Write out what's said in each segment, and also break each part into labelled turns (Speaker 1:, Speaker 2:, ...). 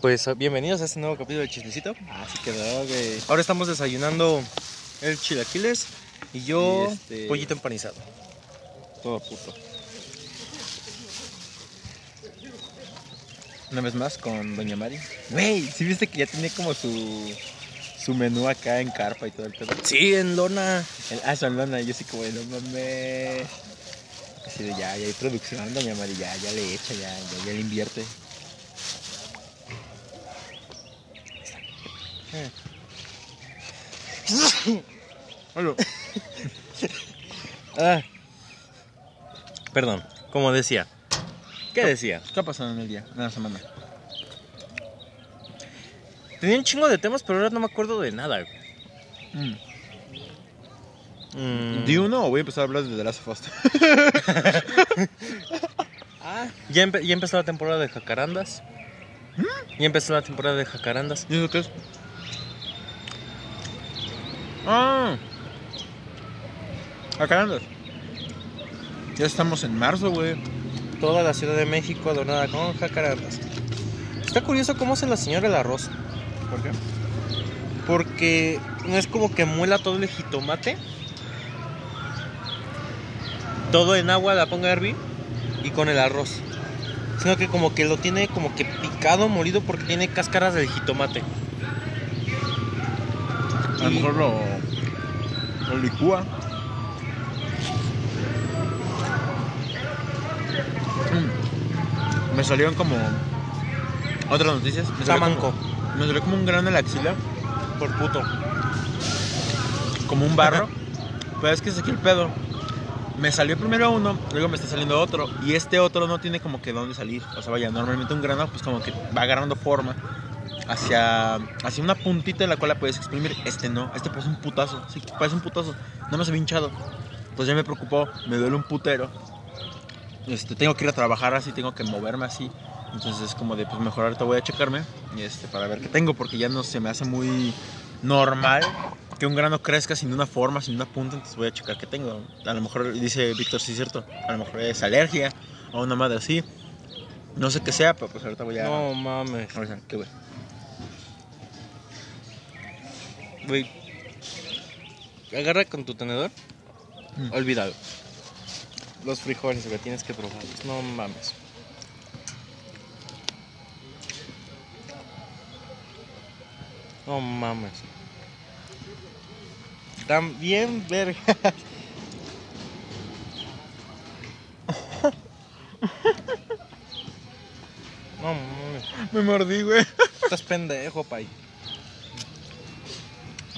Speaker 1: Pues bienvenidos a este nuevo capítulo de Chismecito.
Speaker 2: Así quedó, güey.
Speaker 1: Ahora estamos desayunando el chilaquiles y yo
Speaker 2: Y este-
Speaker 1: pollito empanizado.
Speaker 2: Todo puto. Una vez más con Doña Mari. Güey, ¿sí viste que ya tiene como su, su menú acá en carpa y todo el pedo?
Speaker 1: Sí, en lona.
Speaker 2: El, ah, su lona, yo sí como de no mames. Así de ya, ya hay producción, Doña Mari, ya, ya le echa, ya, ya, ya le invierte.
Speaker 1: Ah. Perdón, como decía. ¿Qué decía?
Speaker 2: ¿Qué ha pasado en el día, en la semana?
Speaker 1: Tenía un chingo de temas, pero ahora no me acuerdo de nada.
Speaker 2: Mm.
Speaker 1: Mm.
Speaker 2: ¿Di uno o voy a empezar a hablar de The Last of Us?
Speaker 1: Ah, ya, empe- ya empezó la temporada de jacarandas. Ya empezó la temporada de jacarandas.
Speaker 2: ¿Y eso qué es? Ah. Acá andas. Ya estamos en marzo, güey.
Speaker 1: Toda la Ciudad de México adornada con jacarandas. Está curioso cómo hace la señora el arroz.
Speaker 2: ¿Por qué?
Speaker 1: Porque no es como que muela todo el jitomate. Todo en agua la ponga a hervir y con el arroz. Sino que como que lo tiene como que picado, molido porque tiene cáscaras del jitomate.
Speaker 2: A lo mejor lo, lo licúa. Mm. Me salieron como otras noticias. Me salió
Speaker 1: Tamanco,
Speaker 2: como- me salió como un grano en la axila,
Speaker 1: por puto.
Speaker 2: como un barro. Pero es que es aquí el pedo. Me salió primero uno, luego me está saliendo otro. Y este otro no tiene como que dónde salir. O sea, vaya, normalmente un grano pues como que va agarrando forma hacia, hacia una puntita en la cual la puedes exprimir. Este no, este parece un putazo. Sí, parece un putazo. No me se ve hinchado. Entonces ya me preocupó, me duele un putero. Este, tengo que ir a trabajar así, tengo que moverme así. Entonces es como de, pues mejor ahorita voy a checarme este, para ver qué tengo, porque ya no se me hace muy normal que un grano crezca sin una forma, sin una punta, entonces voy a checar qué tengo. A lo mejor, dice Víctor, sí es cierto, a lo mejor es alergia o una madre así. No sé qué sea, pero pues ahorita voy a...
Speaker 1: No mames.
Speaker 2: a ver, ¿qué güey?
Speaker 1: Güey. Agarra con tu tenedor.
Speaker 2: Mm.
Speaker 1: Olvídalo. Los frijoles, güey, tienes que probarlos. No mames. No mames. Bien verga. No mames.
Speaker 2: Me mordí, güey.
Speaker 1: Estás pendejo, pay.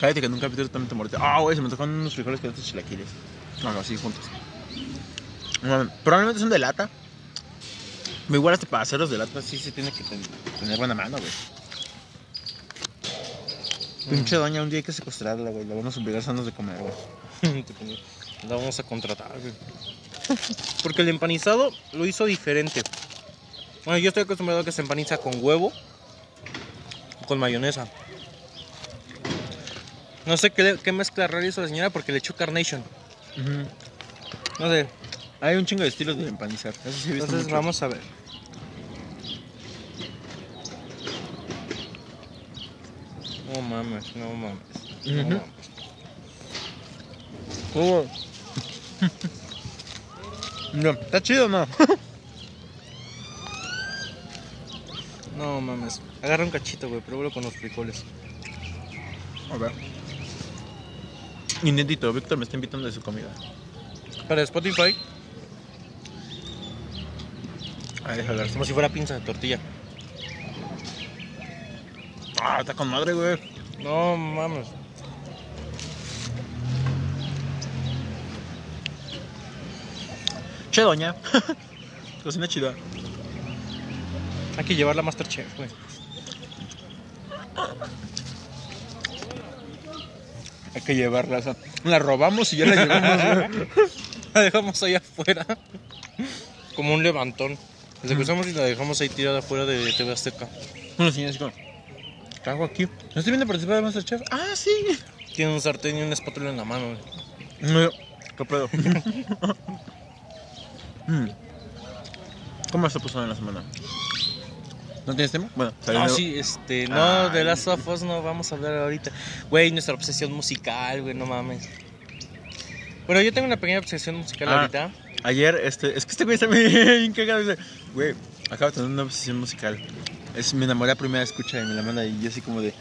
Speaker 2: Cállate que en un capítulo también te. Ah, güey, se me tocaron unos frijoles con estos chilaquiles. No, no, así juntos. Probablemente son de lata. Pero igual hasta para hacerlos de lata sí se tiene que ten- tener buena mano, güey. Pinche doña, un día hay que secuestrarla, güey. La vamos a obligar a de comer, güey.
Speaker 1: La vamos a contratar, güey. Porque el empanizado lo hizo diferente. Bueno, yo estoy acostumbrado a que se empaniza con huevo, con mayonesa. No sé qué, mezcla rara hizo la señora porque le echó carnation. No sé.
Speaker 2: Hay un chingo de estilos de empanizar. Eso sí he visto
Speaker 1: Entonces
Speaker 2: mucho.
Speaker 1: vamos a ver. No mames, no mames. No
Speaker 2: Ujú.
Speaker 1: mames.
Speaker 2: No, está chido, ¿no?
Speaker 1: No mames. Agarra un cachito, güey, pruébalo con los frijoles.
Speaker 2: A ver. Inédito, Víctor me está invitando de su comida.
Speaker 1: Para Spotify,
Speaker 2: A déjame ver.
Speaker 1: como si fuera pinza de tortilla.
Speaker 2: Ah, está con madre, güey.
Speaker 1: No mames.
Speaker 2: Che, doña. Cocina chida.
Speaker 1: Hay que llevarla a Masterchef, güey.
Speaker 2: Hay que llevarla. la robamos y ya la llevamos.
Speaker 1: La dejamos ahí afuera. Como un levantón. Que usamos y la dejamos ahí tirada afuera de TV Azteca.
Speaker 2: Así como, ¿qué hago aquí? ¿No estoy viendo participar de Masterchef? Ah, sí.
Speaker 1: Tiene un sartén y una espátula en la mano, güey.
Speaker 2: No, ¿Qué pedo? Mm. ¿Cómo está pasando en la semana? ¿No tienes tema? Bueno,
Speaker 1: No,
Speaker 2: nuevo.
Speaker 1: sí, este, no,
Speaker 2: Ay.
Speaker 1: de Last of Us no vamos a hablar ahorita. Güey, nuestra obsesión musical, güey, no mames. Bueno, yo tengo una pequeña obsesión musical
Speaker 2: Ah.
Speaker 1: ahorita.
Speaker 2: Ayer, este, es que este güey está bien cagado. dice, Güey, acabo de tener una obsesión musical. Es mi enamoré a primera escucha y me la manda y yo así como de...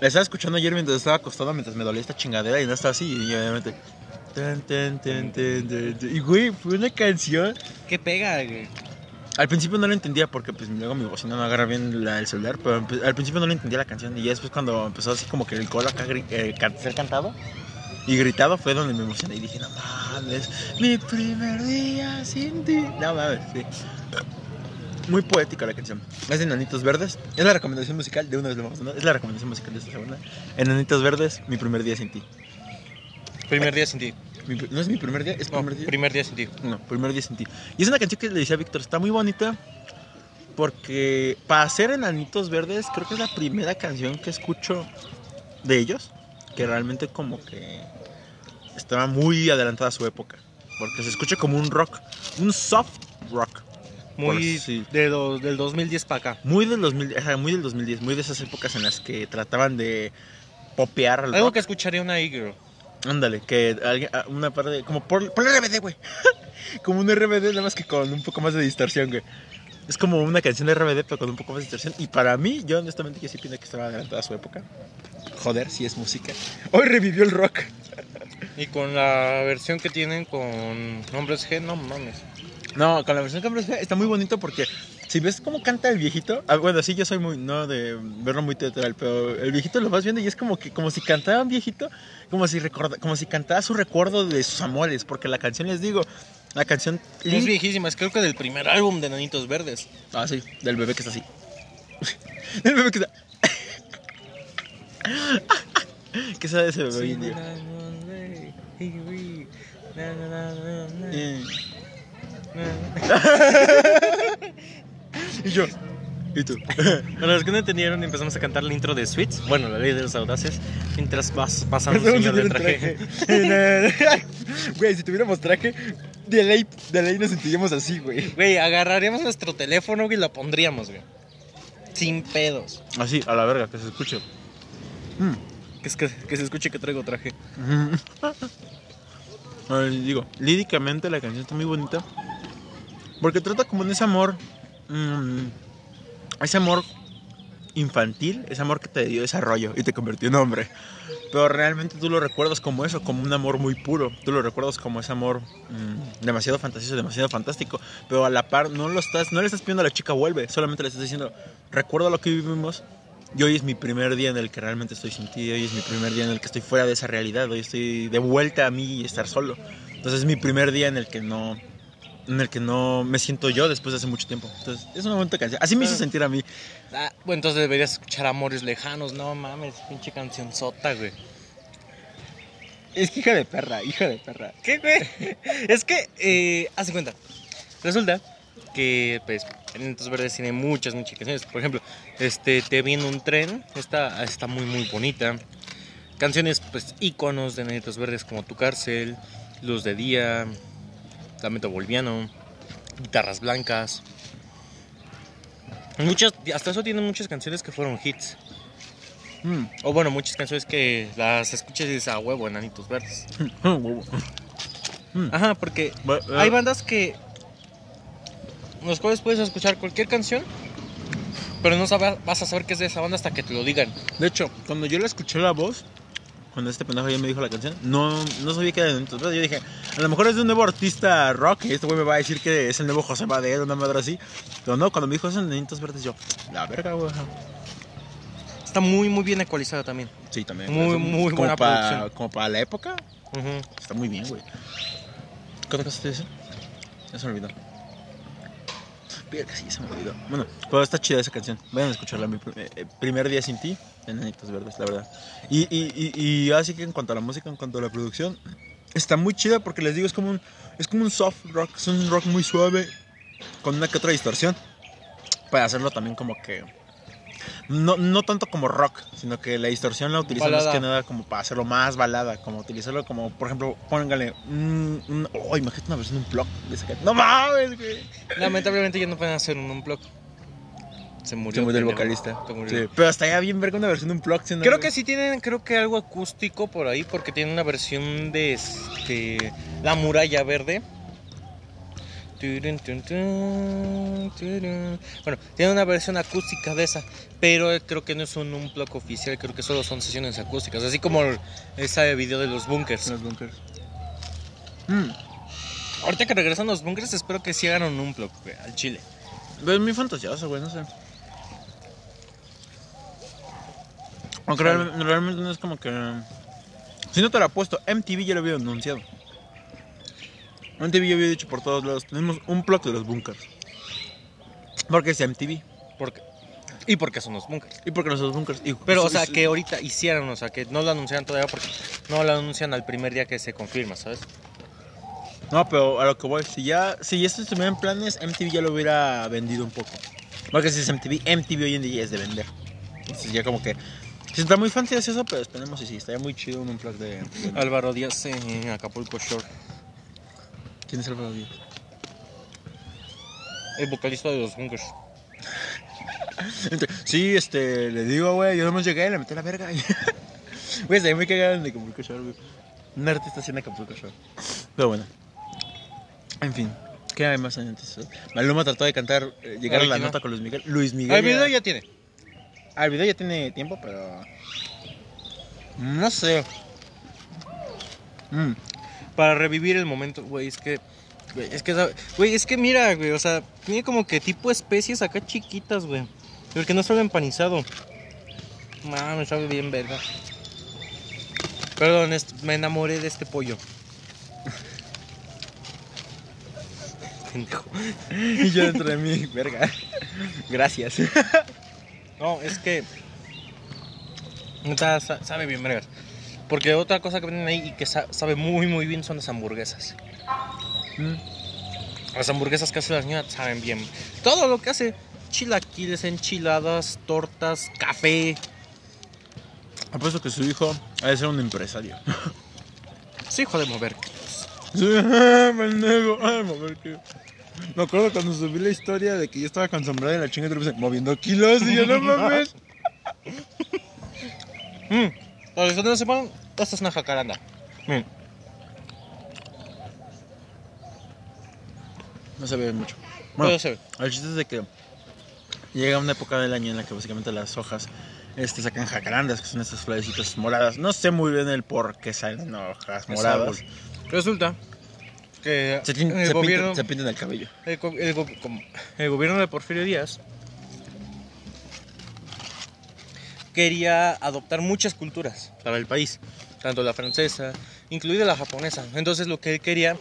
Speaker 2: La estaba escuchando ayer mientras estaba acostado, mientras me dolía esta chingadera y no estaba así. Y obviamente... tan, tan, tan. Y güey, fue una canción...
Speaker 1: ¿Qué pega, güey?
Speaker 2: Al principio no lo entendía porque pues luego mi bocina no agarra bien el celular, pero al principio no le entendía la canción y después cuando empezó así como que el coro acá eh, ser cantado y gritado fue donde me emocioné y dije, no mames, mi primer día sin ti. No mames, sí. Muy poética la canción. Es de Enanitos Verdes. Es la recomendación musical, de una vez lo vamos a. Es la recomendación musical de esta semana. Enanitos Verdes, mi primer día sin ti.
Speaker 1: Primer día sin ti.
Speaker 2: Mi no es mi primer día, es
Speaker 1: No,
Speaker 2: primer día.
Speaker 1: primer día sin ti.
Speaker 2: No, primer día sin ti. Y es una canción que le decía a Víctor, está muy bonita. Porque para hacer Enanitos Verdes, creo que es la primera canción que escucho de ellos. Que realmente como que estaba muy adelantada a su época. Porque se escucha como un rock, un soft rock.
Speaker 1: Muy
Speaker 2: sí.
Speaker 1: de do- del 2010 para acá.
Speaker 2: Muy del, 2000, ajá, muy del 2010, muy de esas épocas en las que trataban de popear al
Speaker 1: Algo
Speaker 2: rock.
Speaker 1: que escucharía una e-girl.
Speaker 2: Ándale, que alguien, ah, una parte, como por, por RBD, güey. como un RBD, nada más que con un poco más de distorsión, güey. Es como una canción de RBD, pero con un poco más de distorsión. Y para mí, yo honestamente que sí pienso que estaba adelantada a su época. Joder, sí es música. Hoy revivió el rock.
Speaker 1: Y con la versión que tienen con Hombres G, no mames.
Speaker 2: No, con la versión que está muy bonito porque si ves cómo canta el viejito, ah, bueno, sí, yo soy muy, no de verlo muy teatral, pero el viejito lo vas viendo y es como que, como si cantara un viejito, como si recorda, como si cantara su recuerdo de sus amores, porque la canción, les digo, la canción...
Speaker 1: Es viejísima, es creo que del primer álbum de Nanitos Verdes.
Speaker 2: Ah, sí, del bebé que está así. del bebé que está... ¿Qué sabe ese bebé? Eh, y yo, ¿y tú?
Speaker 1: Para los que no entendieron, empezamos a cantar la intro de Sweets. Bueno, la ley de los audaces. Mientras vas pasando un señor de traje.
Speaker 2: Güey, si tuviéramos traje, de ley, de ley nos sentiríamos así, güey.
Speaker 1: Güey, agarraríamos nuestro teléfono güey, y lo pondríamos, güey. Sin pedos.
Speaker 2: Así, a la verga, que se escuche. Mm.
Speaker 1: Que, es que, que se escuche que traigo traje.
Speaker 2: A ver, digo, líricamente la canción está muy bonita. Porque trata como de ese amor. Mm, ese amor infantil, ese amor que te dio desarrollo y te convirtió en hombre. Pero realmente tú lo recuerdas como eso, como un amor muy puro. Tú lo recuerdas como ese amor mm, demasiado fantasioso, demasiado fantástico. Pero a la par no lo estás, no le estás pidiendo a la chica vuelve, solamente le estás diciendo, recuerda lo que vivimos. Y hoy es mi primer día en el que realmente estoy sin. Hoy es mi primer día en el que estoy fuera de esa realidad. Hoy estoy de vuelta a mí y estar solo. Entonces es mi primer día en el que no, en el que no me siento yo después de hace mucho tiempo. Entonces es una bonita canción. Así me hizo sentir a mí.
Speaker 1: Ah, bueno, entonces deberías escuchar Amores Lejanos. No mames, pinche canción sota, güey.
Speaker 2: Es que hija de perra, hija de perra.
Speaker 1: ¿Qué, güey? es que, eh, haz de cuenta. Resulta que, pues, Enanitos Verdes tiene muchas, muchas canciones. Por ejemplo, este, Te vi en un tren. Esta está muy, muy bonita. Canciones, pues, íconos de Enanitos Verdes como Tu Cárcel, Luz de Día, Lamento Boliviano, Guitarras Blancas. Muchas, hasta eso tienen muchas canciones que fueron hits.
Speaker 2: Mm.
Speaker 1: O bueno, muchas canciones que las escuchas y dices, a huevo, Enanitos Verdes.
Speaker 2: Huevo.
Speaker 1: Ajá, porque
Speaker 2: Bu-
Speaker 1: hay
Speaker 2: eh,
Speaker 1: bandas que los cuales puedes escuchar cualquier canción, pero no sabe- vas a saber que es de esa banda hasta que te lo digan.
Speaker 2: De hecho, cuando yo le escuché la voz, cuando este pendejo ya me dijo la canción, no, no sabía que era de Verdes. Yo dije, a lo mejor es de un nuevo artista rock y este güey me va a decir que es el nuevo José Madero, una madre así. Pero no, cuando me dijo es de Enanitos Verdes, yo, la verga, güey.
Speaker 1: Está muy, muy bien ecualizada también.
Speaker 2: Sí, también.
Speaker 1: Muy, muy
Speaker 2: como
Speaker 1: buena
Speaker 2: pa-
Speaker 1: producción.
Speaker 2: Como para la época, está muy bien, güey. ¿Qué otra cosa te dice? Ya se me olvidó. Sí, se me olvidó. Bueno, pero está chida esa canción. Vayan a escucharla. Mi eh, primer día sin ti, Enanitos Verdes, la verdad. Y, y, y, así que en cuanto a la música, en cuanto a la producción, está muy chida porque les digo, es como es como un soft rock. Es un rock muy suave, con una que otra distorsión. Para hacerlo también como que. No, no tanto como rock, sino que la distorsión la utilizan más que nada como para hacerlo más balada, como utilizarlo como, por ejemplo, póngale un... un oh, imagínate una versión de un blog de ¡No mames, güey!
Speaker 1: Lamentablemente ya no pueden hacer un unplug. Se murió,
Speaker 2: Se murió el vocalista.
Speaker 1: Se murió.
Speaker 2: Sí, Pero hasta ya bien ver una versión de un plug. ¿sí, no,
Speaker 1: Creo que sí tienen, creo que algo acústico por ahí, porque tienen una versión de este La Muralla Verde. Bueno, tiene una versión acústica de esa, pero creo que no es un unplug oficial, creo que solo son sesiones acústicas, así como ese video de los bunkers.
Speaker 2: Los bunkers. Mm.
Speaker 1: Ahorita que regresan los bunkers, espero que sí hagan un unplug güey, al chile.
Speaker 2: Pero es muy fantasioso, güey, no sé. Aunque real- realmente no es como que. Si no te lo apuesto, MTV ya lo había anunciado. MTV ya había dicho por todos lados: tenemos un plot de los bunkers. Porque es MTV.
Speaker 1: Porque, y porque son los bunkers.
Speaker 2: Y porque los dos bunkers. y-
Speaker 1: Pero, o sea, que ahorita hicieran, o sea, que no lo anunciaran todavía porque no lo anuncian al primer día que se confirma, ¿sabes?
Speaker 2: No, pero a lo que voy, si ya. Si esto estuviera en planes, MTV ya lo hubiera vendido un poco. Porque si es MTV, MTV hoy en día es de vender. Entonces ya como que. Si está muy fantasioso, pero esperemos si sí. Estaría muy chido un unplug de. de-
Speaker 1: Álvaro Díaz en Acapulco Shore,
Speaker 2: ¿Quién es Álvaro Díaz?
Speaker 1: el vocalista de los bunkers.
Speaker 2: Sí, este, le digo, güey, yo nomás llegué y le metí la verga. Güey, se muy cagado en Acapulco Shore, güey. Un artista haciendo Acapulco Shore. Pero bueno. En fin. ¿Qué hay más antes? Maluma trató de cantar, eh, llegar a la nota con Luis Miguel. Luis Miguel.
Speaker 1: El video ya tiene.
Speaker 2: Ah, el video ya tiene tiempo, pero. No sé. Mm.
Speaker 1: Para revivir el momento, güey, es que. Güey, es que, güey, es que mira, güey, o sea, tiene como que tipo especies acá chiquitas, güey. Porque no sabe empanizado. Mames, sabe bien verga. Perdón, me enamoré de este pollo. Pendejo.
Speaker 2: Y yo dentro de mí, verga. Gracias.
Speaker 1: No, es que. sabe bien, vergas. Porque otra cosa que venden ahí y que sa- sabe muy, muy bien son las hamburguesas.
Speaker 2: Mm.
Speaker 1: Las hamburguesas que hace la señora saben bien. Todo lo que hace: chilaquiles, enchiladas, tortas, café.
Speaker 2: Apuesto que su hijo ha de ser un empresario.
Speaker 1: Sí, hijo de mover.
Speaker 2: Sí, pendejo. Ay, mover kilos. Me acuerdo cuando subí la historia de que yo estaba con sombrero y la chinga de moviendo kilos y yo no mames.
Speaker 1: Mm. Para los que no sepan, esta es una jacaranda.
Speaker 2: No se ve mucho. Bueno,
Speaker 1: se ve.
Speaker 2: el chiste es de que llega una época del año en la que básicamente las hojas este, sacan jacarandas, que son estas florecitas moradas. No sé muy bien el por qué salen hojas moradas.
Speaker 1: Resulta que
Speaker 2: Se,
Speaker 1: el,
Speaker 2: se
Speaker 1: gobierno,
Speaker 2: se pintan el cabello.
Speaker 1: el, el gobierno de Porfirio Díaz quería adoptar muchas culturas para el país, tanto la francesa, incluida la japonesa. Entonces lo que él quería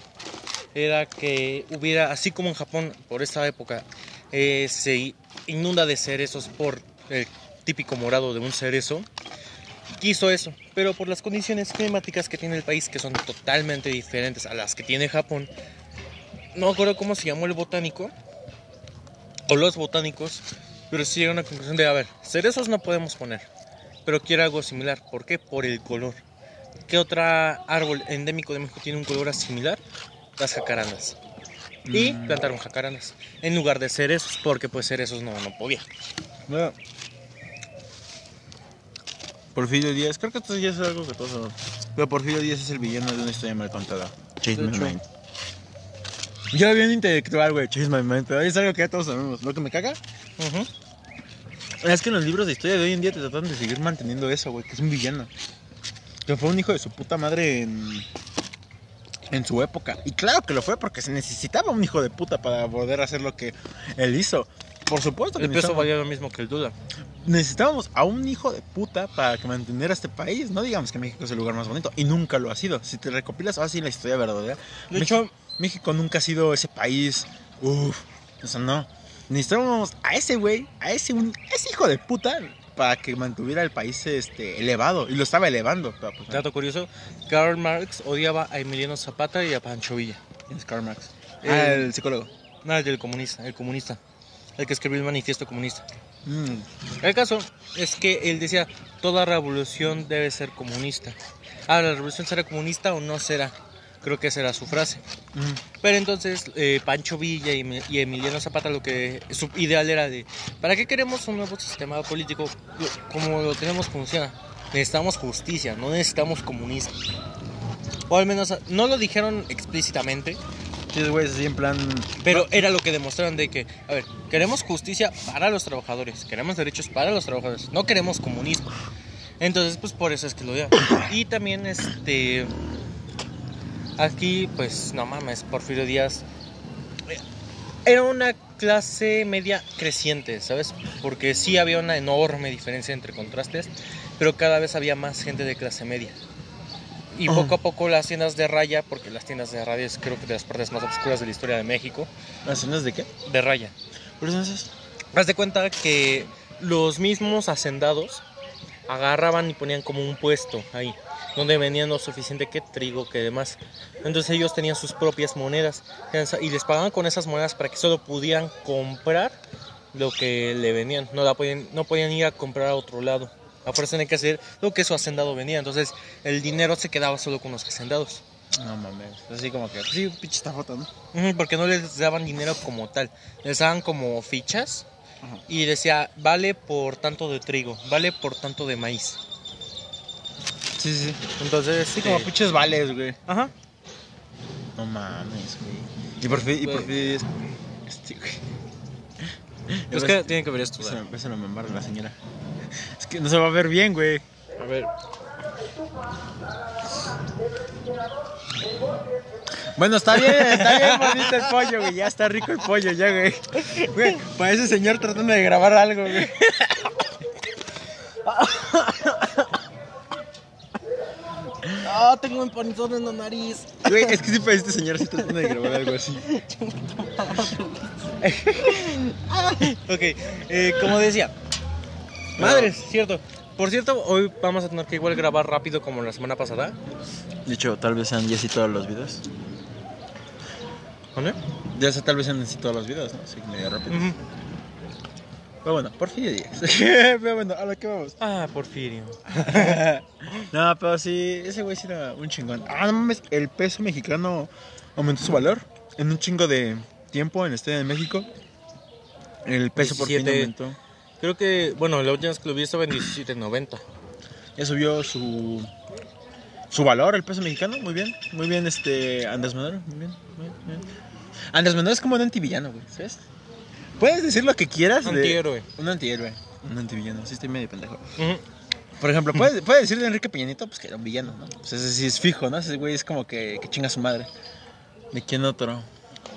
Speaker 1: era que hubiera, así como en Japón por esta época eh, se inunda de cerezos por el típico morado de un cerezo, quiso eso, pero por las condiciones climáticas que tiene el país, que son totalmente diferentes a las que tiene Japón, no acuerdo cómo se llamó el botánico, o los botánicos, pero sí llegaron a una conclusión de, a ver, cerezos no podemos poner, pero quiero algo similar. ¿Por qué? Por el color. ¿Qué otro árbol endémico de México tiene un color similar? Las jacarandas. Y
Speaker 2: Mm.
Speaker 1: plantaron jacarandas en lugar de cerezos, porque pues cerezos no, no podía.
Speaker 2: Bueno. Porfirio Díaz, creo que esto ya es algo que todos sabemos. Pero Porfirio Díaz es el villano de una historia mal contada. Chase My. Mind. Ya bien intelectual, güey. Chase My Mind. pero Es algo que ya todos sabemos. Lo que me caga
Speaker 1: Ujú.
Speaker 2: Es que en los libros de historia de hoy en día te tratan de seguir manteniendo eso, güey. Que es un villano. Que fue un hijo de su puta madre en. En su época. Y claro que lo fue porque se necesitaba un hijo de puta para poder hacer lo que él hizo. Por supuesto que
Speaker 1: El peso valía lo mismo que el duda.
Speaker 2: necesitábamos a un hijo de puta para que mantener a este país. No digamos que México es el lugar más bonito. Y nunca lo ha sido. Si te recopilas así la historia verdadera.
Speaker 1: De
Speaker 2: México-
Speaker 1: hecho,
Speaker 2: México nunca ha sido ese país. Uff. O sea, no. Necesitábamos a ese güey, a ese, un- a ese hijo de puta, para que mantuviera el país este, elevado. Y lo estaba elevando. Pero, pues, no.
Speaker 1: dato curioso, Karl Marx odiaba a Emiliano Zapata y a Pancho Villa.
Speaker 2: ¿Quién es Karl Marx? Ah, el psicólogo.
Speaker 1: Nada, el comunista, el comunista. El que escribió el manifiesto comunista.
Speaker 2: Mm.
Speaker 1: El caso es que él decía, toda revolución debe ser comunista. Ah, ¿la revolución será comunista o no será? Creo que esa era su frase. Pero entonces eh, Pancho Villa y, Mi- y Emiliano Zapata lo que su ideal era de ¿para qué queremos un nuevo sistema político como lo tenemos funciona? Necesitamos justicia, no necesitamos comunismo. O al menos no lo dijeron explícitamente,
Speaker 2: Sí, güey, así en plan.
Speaker 1: pero era lo que demostraron de que, a ver, queremos justicia para los trabajadores, queremos derechos para los trabajadores, no queremos comunismo. Entonces, pues por eso es que lo digo. Y también, este, aquí, pues, no mames, Porfirio Díaz eh, era una clase media creciente, ¿sabes? Porque sí había una enorme diferencia entre contrastes, pero cada vez había más gente de clase media. Y
Speaker 2: Oh.
Speaker 1: poco a poco las tiendas de raya, porque las tiendas de raya es creo que de las partes más oscuras de la historia de México,
Speaker 2: ¿Las cenas de qué?
Speaker 1: de raya.
Speaker 2: ¿Por son esas?
Speaker 1: Haz de cuenta que los mismos hacendados agarraban y ponían como un puesto ahí, donde venían lo suficiente que trigo, que demás. Entonces ellos tenían sus propias monedas y les pagaban con esas monedas para que solo pudieran comprar lo que le venían. No, la podían, no podían ir a comprar a otro lado. A fuerza tenían que hacer lo que su hacendado venía. Entonces el dinero se quedaba solo con los hacendados.
Speaker 2: No mames. Así como que. Sí, pinche esta foto, ¿no?
Speaker 1: Porque no les daban dinero como tal. Les daban como fichas
Speaker 2: Ajá.
Speaker 1: y decía, vale por tanto de trigo, vale por tanto de maíz.
Speaker 2: Sí, sí, sí.
Speaker 1: Entonces,
Speaker 2: Sí, como pinches vales, güey.
Speaker 1: Ajá.
Speaker 2: No mames, güey. Y por fin. Y por fin. Este, güey.
Speaker 1: Es que tienen que ver esto.
Speaker 2: Se me empieza a mamar la señora. Es que no se va a ver bien, güey.
Speaker 1: A ver.
Speaker 2: Bueno, está bien, está bien bonito el pollo, güey. Ya está rico el pollo, ya, güey. Güey, para ese señor tratando de grabar algo, güey.
Speaker 1: Ah, tengo un panizón en la nariz.
Speaker 2: Güey, es que sí para este señor sí tratando de grabar algo así.
Speaker 1: Ok, eh, como decía. Madres, cierto. Por cierto, hoy vamos a tener que igual grabar rápido como la semana pasada.
Speaker 2: De hecho, tal vez sean ya sí todos los videos.
Speaker 1: ¿Vale?
Speaker 2: Ya sé, tal vez sean así todos los videos, ¿no? Así que medio rápido.
Speaker 1: Ujú.
Speaker 2: Pero bueno, Porfirio Díaz. pero bueno, a lo que vamos.
Speaker 1: Ah, Porfirio.
Speaker 2: no, pero sí, ese güey sí era un chingón. Ah, no mames, el peso mexicano aumentó su valor en un chingo de tiempo en la historia de México. El peso por fin
Speaker 1: 17.
Speaker 2: aumentó.
Speaker 1: Creo que, bueno, la última vez que lo vi estaba en 17.90.
Speaker 2: Ya subió su su valor el peso mexicano, muy bien, muy bien este Andrés Manuel, muy bien, muy bien, muy bien. Andrés Manuel es como un antivillano, güey, ¿sabes? Puedes decir lo que quieras de
Speaker 1: Antihéroe.
Speaker 2: un antihéroe, un antivillano, sí estoy medio pendejo. Por ejemplo, puedes, puedes decir de Enrique Peña Nieto, pues que era un villano, ¿no? Pues ese sí es fijo, ¿no? Ese güey es como que, que chinga a su madre. ¿De quién otro?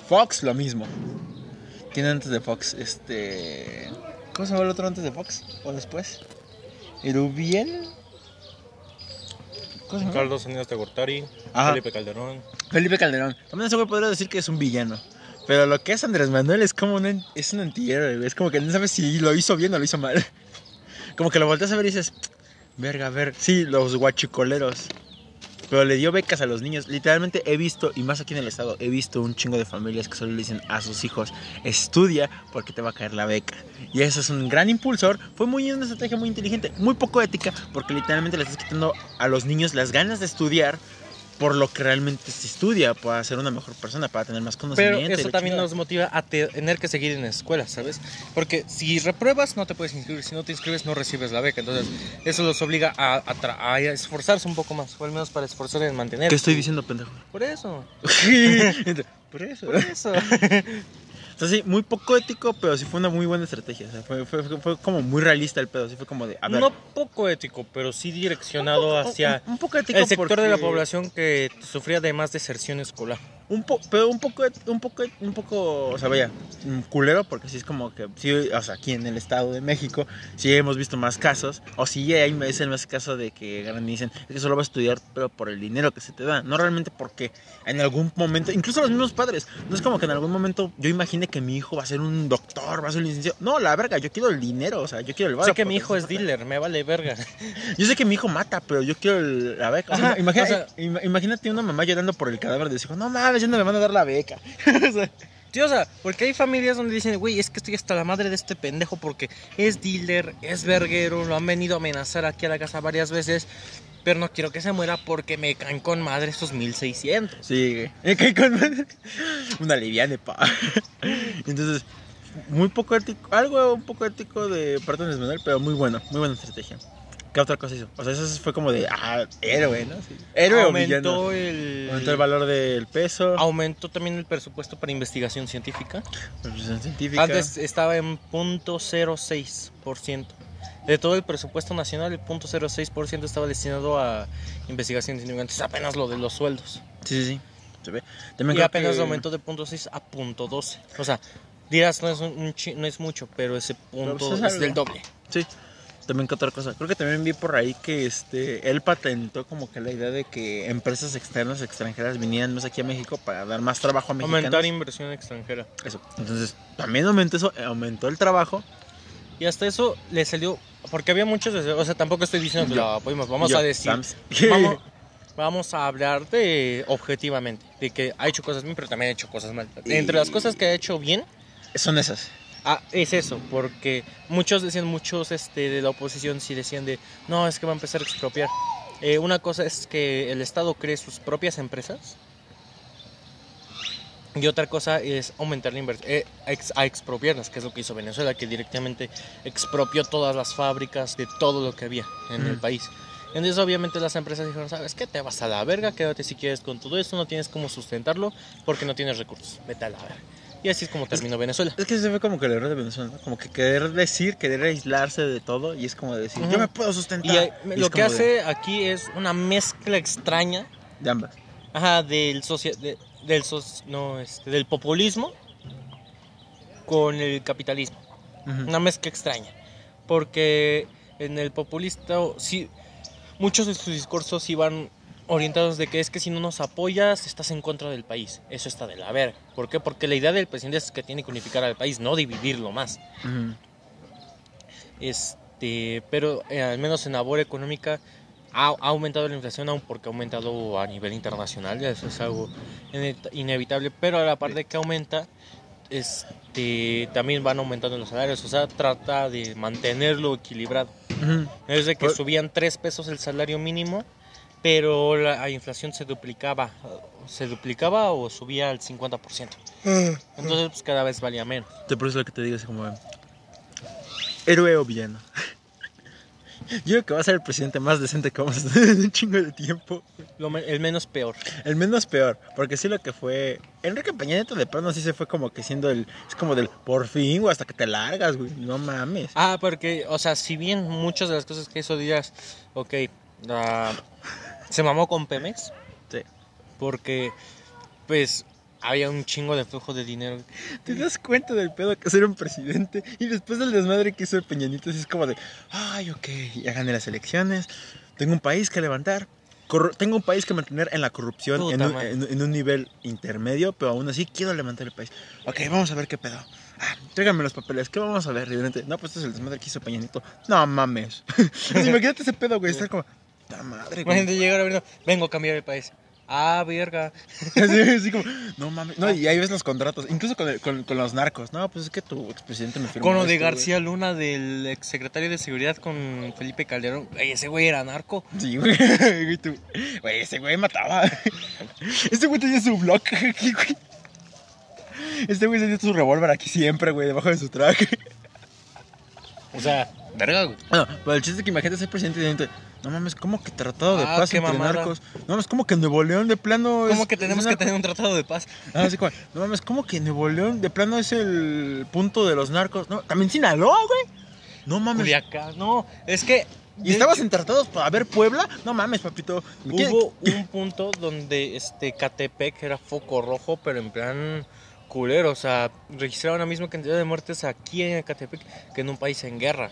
Speaker 2: Fox, lo mismo. Tiene antes de Fox, este... ¿Cómo se llama el otro antes de Fox? ¿O después? ¿Erubiel? ¿Cómo se llama?
Speaker 1: Carlos Salinas Gortari. Felipe Calderón.
Speaker 2: Felipe Calderón. También ese güey podría decir que es un villano. Pero lo que es Andrés Manuel es como un, es un antihéroe. Es como que no sabes si lo hizo bien o lo hizo mal. Como que lo volteas a ver y dices, verga, a ver. Sí, los guachicoleros. Pero le dio becas a los niños. Literalmente he visto, y más aquí en el estado, he visto un chingo de familias que solo le dicen a sus hijos, estudia porque te va a caer la beca. Y eso es un gran impulsor. Fue muy una estrategia muy inteligente, muy poco ética, porque literalmente le estás quitando a los niños las ganas de estudiar por lo que realmente se estudia, para ser una mejor persona, para tener más
Speaker 1: Pero
Speaker 2: conocimiento. y
Speaker 1: eso también
Speaker 2: chingada.
Speaker 1: nos motiva a te- tener que seguir en la escuela, ¿sabes? Porque si repruebas no te puedes inscribir, si no te inscribes no recibes la beca. Entonces eso los obliga a, a tra- a esforzarse un poco más, o al menos para esforzarse en mantener.
Speaker 2: ¿Qué estoy diciendo, pendejo?
Speaker 1: Por eso.
Speaker 2: Por eso.
Speaker 1: Por eso.
Speaker 2: O sea, sí, muy poco ético, pero sí fue una muy buena estrategia. O sea, fue, fue, fue- fue como muy realista el pedo. Sí fue como de, a ver.
Speaker 1: no poco ético, pero sí direccionado hacia
Speaker 2: Un, un poco ético
Speaker 1: el sector de la población que sufría de más deserción escolar.
Speaker 2: Un po, pero un poco, un poco, un poco, o sea, vaya, un culero, porque sí es como que, sí, o sea, aquí en el Estado de México, sí hemos visto más casos, o sí hay es el más caso de que dicen, es que solo vas a estudiar, pero por el dinero que se te da, no realmente porque en algún momento, incluso los mismos padres, no es como que en algún momento yo imagine que mi hijo va a ser un doctor, va a ser un licenciado, no, la verga, yo quiero el dinero, o sea, yo quiero el varo.
Speaker 1: sé que mi hijo es dealer, me vale verga.
Speaker 2: Yo sé que mi hijo mata, pero yo quiero el- la beca. O sea,
Speaker 1: Ajá,
Speaker 2: imagina-
Speaker 1: o sea-
Speaker 2: ima- imagínate una mamá llorando por el cadáver de su hijo. No mames, no me van a dar la beca. O
Speaker 1: Sí, o sea, porque hay familias donde dicen, güey, es que estoy hasta la madre de este pendejo porque es dealer, es verguero, lo han venido a amenazar aquí a la casa varias veces. pero no quiero que se muera porque me caen con madre estos 1600.
Speaker 2: Sí, güey. Me caí con madre. Una liviana, pa. Entonces, muy poco ético, algo un poco ético de parte de Manuel, pero muy bueno, muy buena estrategia. ¿Qué otra cosa hizo? O sea, eso fue como de, ah, héroe, ¿no? Sí. Héroe o
Speaker 1: aumentó el,
Speaker 2: Aumentó el valor del peso.
Speaker 1: aumentó también el presupuesto para investigación científica.
Speaker 2: Preparación científica.
Speaker 1: Antes estaba en 0.06%. De todo el presupuesto nacional, el 0.06% estaba destinado a investigación científica. Antes apenas lo de los sueldos.
Speaker 2: Sí, sí, sí. Se ve. También
Speaker 1: Y apenas
Speaker 2: que-
Speaker 1: aumentó de 0.6 a 0.12. O sea, dirás, no es, un, no es mucho, pero ese punto
Speaker 2: pues es
Speaker 1: es,
Speaker 2: algo.
Speaker 1: del doble.
Speaker 2: Sí. También que otra cosa. Creo que también vi por ahí que este él patentó como que la idea de que empresas externas, extranjeras vinieran más aquí a México para dar más trabajo a mexicanos.
Speaker 1: Aumentar inversión extranjera.
Speaker 2: Eso. Entonces, también aumentó eso, aumentó el trabajo.
Speaker 1: Y hasta eso le salió. Porque había muchos. O sea, tampoco estoy diciendo que
Speaker 2: Yo-
Speaker 1: la apoyemos. Vamos
Speaker 2: Yo,
Speaker 1: a decir. Vamos, vamos a hablar de objetivamente. De que ha hecho cosas bien, pero también ha hecho cosas mal. Entre las cosas que ha hecho bien.
Speaker 2: Son esas.
Speaker 1: Ah, es eso, porque muchos decían, muchos este, de la oposición sí decían de, no, es que va a empezar a expropiar. Eh, una cosa es que el Estado cree sus propias empresas y otra cosa es aumentar la inversión, eh, a expropiarlas, que es lo que hizo Venezuela, que directamente expropió todas las fábricas de todo lo que había en el
Speaker 2: Mm.
Speaker 1: país. Entonces obviamente las empresas dijeron, ¿sabes qué? Te vas a la verga, quédate si quieres con todo esto, no tienes cómo sustentarlo porque no tienes recursos, vete a la verga. Y así es como terminó Venezuela.
Speaker 2: Es que se ve como que el error de Venezuela, ¿no? Como que querer decir, querer aislarse de todo y es como decir, yo me puedo sustentar.
Speaker 1: Y eh,
Speaker 2: Y
Speaker 1: lo que
Speaker 2: de-
Speaker 1: hace aquí es una mezcla extraña
Speaker 2: De ambas.
Speaker 1: ajá, del, socia- de- del, soc- no, este, del populismo con el capitalismo. Una mezcla extraña. Porque en el populista, sí, muchos de sus discursos iban orientados de que es que si no nos apoyas estás en contra del país. Eso está de la verga. ¿Por qué? Porque la idea del presidente es que tiene que unificar al país, no dividirlo más. Este, pero eh, al menos en labor económica ha, ha aumentado la inflación aún porque ha aumentado a nivel internacional, eso es algo ine- inevitable, pero a la par de que aumenta, este, también van aumentando los salarios, o sea, trata de mantenerlo equilibrado.
Speaker 2: Ujú.
Speaker 1: Es de que
Speaker 2: Pues-
Speaker 1: subían 3 pesos el salario mínimo, pero la, la inflación se duplicaba, se duplicaba o subía al 50%. Entonces, pues cada vez valía menos.
Speaker 2: Te por eso lo que te digo es como héroe o villano. Yo creo que va a ser el presidente más decente que vamos a tener en un chingo de tiempo.
Speaker 1: Lo me- el menos peor.
Speaker 2: El menos peor, porque sí lo que fue Enrique Peña Nieto de plano sí se fue como que siendo el es como del por fin, güey, hasta que te largas, güey. No mames.
Speaker 1: Ah, porque, o sea, si bien muchas de las cosas que hizo dirías, ok, ah, se mamó con Pemex,
Speaker 2: Sí.
Speaker 1: porque, pues, había un chingo de flujo de dinero.
Speaker 2: ¿Te das cuenta del pedo que ser un presidente? Y después del desmadre que hizo el Peña Nieto, sí es como de, ay, ok, ya gané las elecciones, tengo un país que levantar, tengo un país que mantener en la corrupción en un,
Speaker 1: madre.
Speaker 2: en- en un nivel intermedio, pero aún así quiero levantar el país. Ok, vamos a ver qué pedo. Ah, tráigame los papeles, ¿qué vamos a ver? Y de repente, no, pues este es el desmadre que hizo Peña Nieto. No mames. Pues imagínate ese pedo, güey, estar como, puta madre, güey.
Speaker 1: Imagínate llegar a ver, vengo a cambiar el país. Ah, verga.
Speaker 2: Así, así como, no mames. No, y ahí ves los contratos, incluso con, el- con, con los narcos. No, pues es que tu expresidente me firmó.
Speaker 1: Con lo de
Speaker 2: esto, güey.
Speaker 1: García Luna, del exsecretario de Seguridad con Felipe Calderón. Ey, ese güey era narco.
Speaker 2: Sí, güey. Güey, tú- güey, ese güey mataba. Este güey tenía su blog aquí, güey. Este güey tenía su revólver aquí siempre, güey, debajo de su traje.
Speaker 1: O sea, verga, güey.
Speaker 2: No, pero el chiste es que imagínate ser presidente y de no mames, ¿cómo que tratado de
Speaker 1: Ah,
Speaker 2: paz entre
Speaker 1: mamada.
Speaker 2: narcos? No mames, ¿cómo que Nuevo León de plano es-
Speaker 1: ¿Cómo que tenemos que tener un tratado de paz?
Speaker 2: Ah, así como, no mames, ¿cómo que Nuevo León de plano es el punto de los narcos? No, también Sinaloa, güey. No mames.
Speaker 1: Culiacán. No, es que.
Speaker 2: ¿Y estabas en tratados para ver Puebla? No mames, papito. ¿Qué-
Speaker 1: Hubo un punto donde este Catepec era foco rojo, pero en plan culero. O sea, registraron la misma cantidad de muertes aquí en Catepec que en un país en guerra.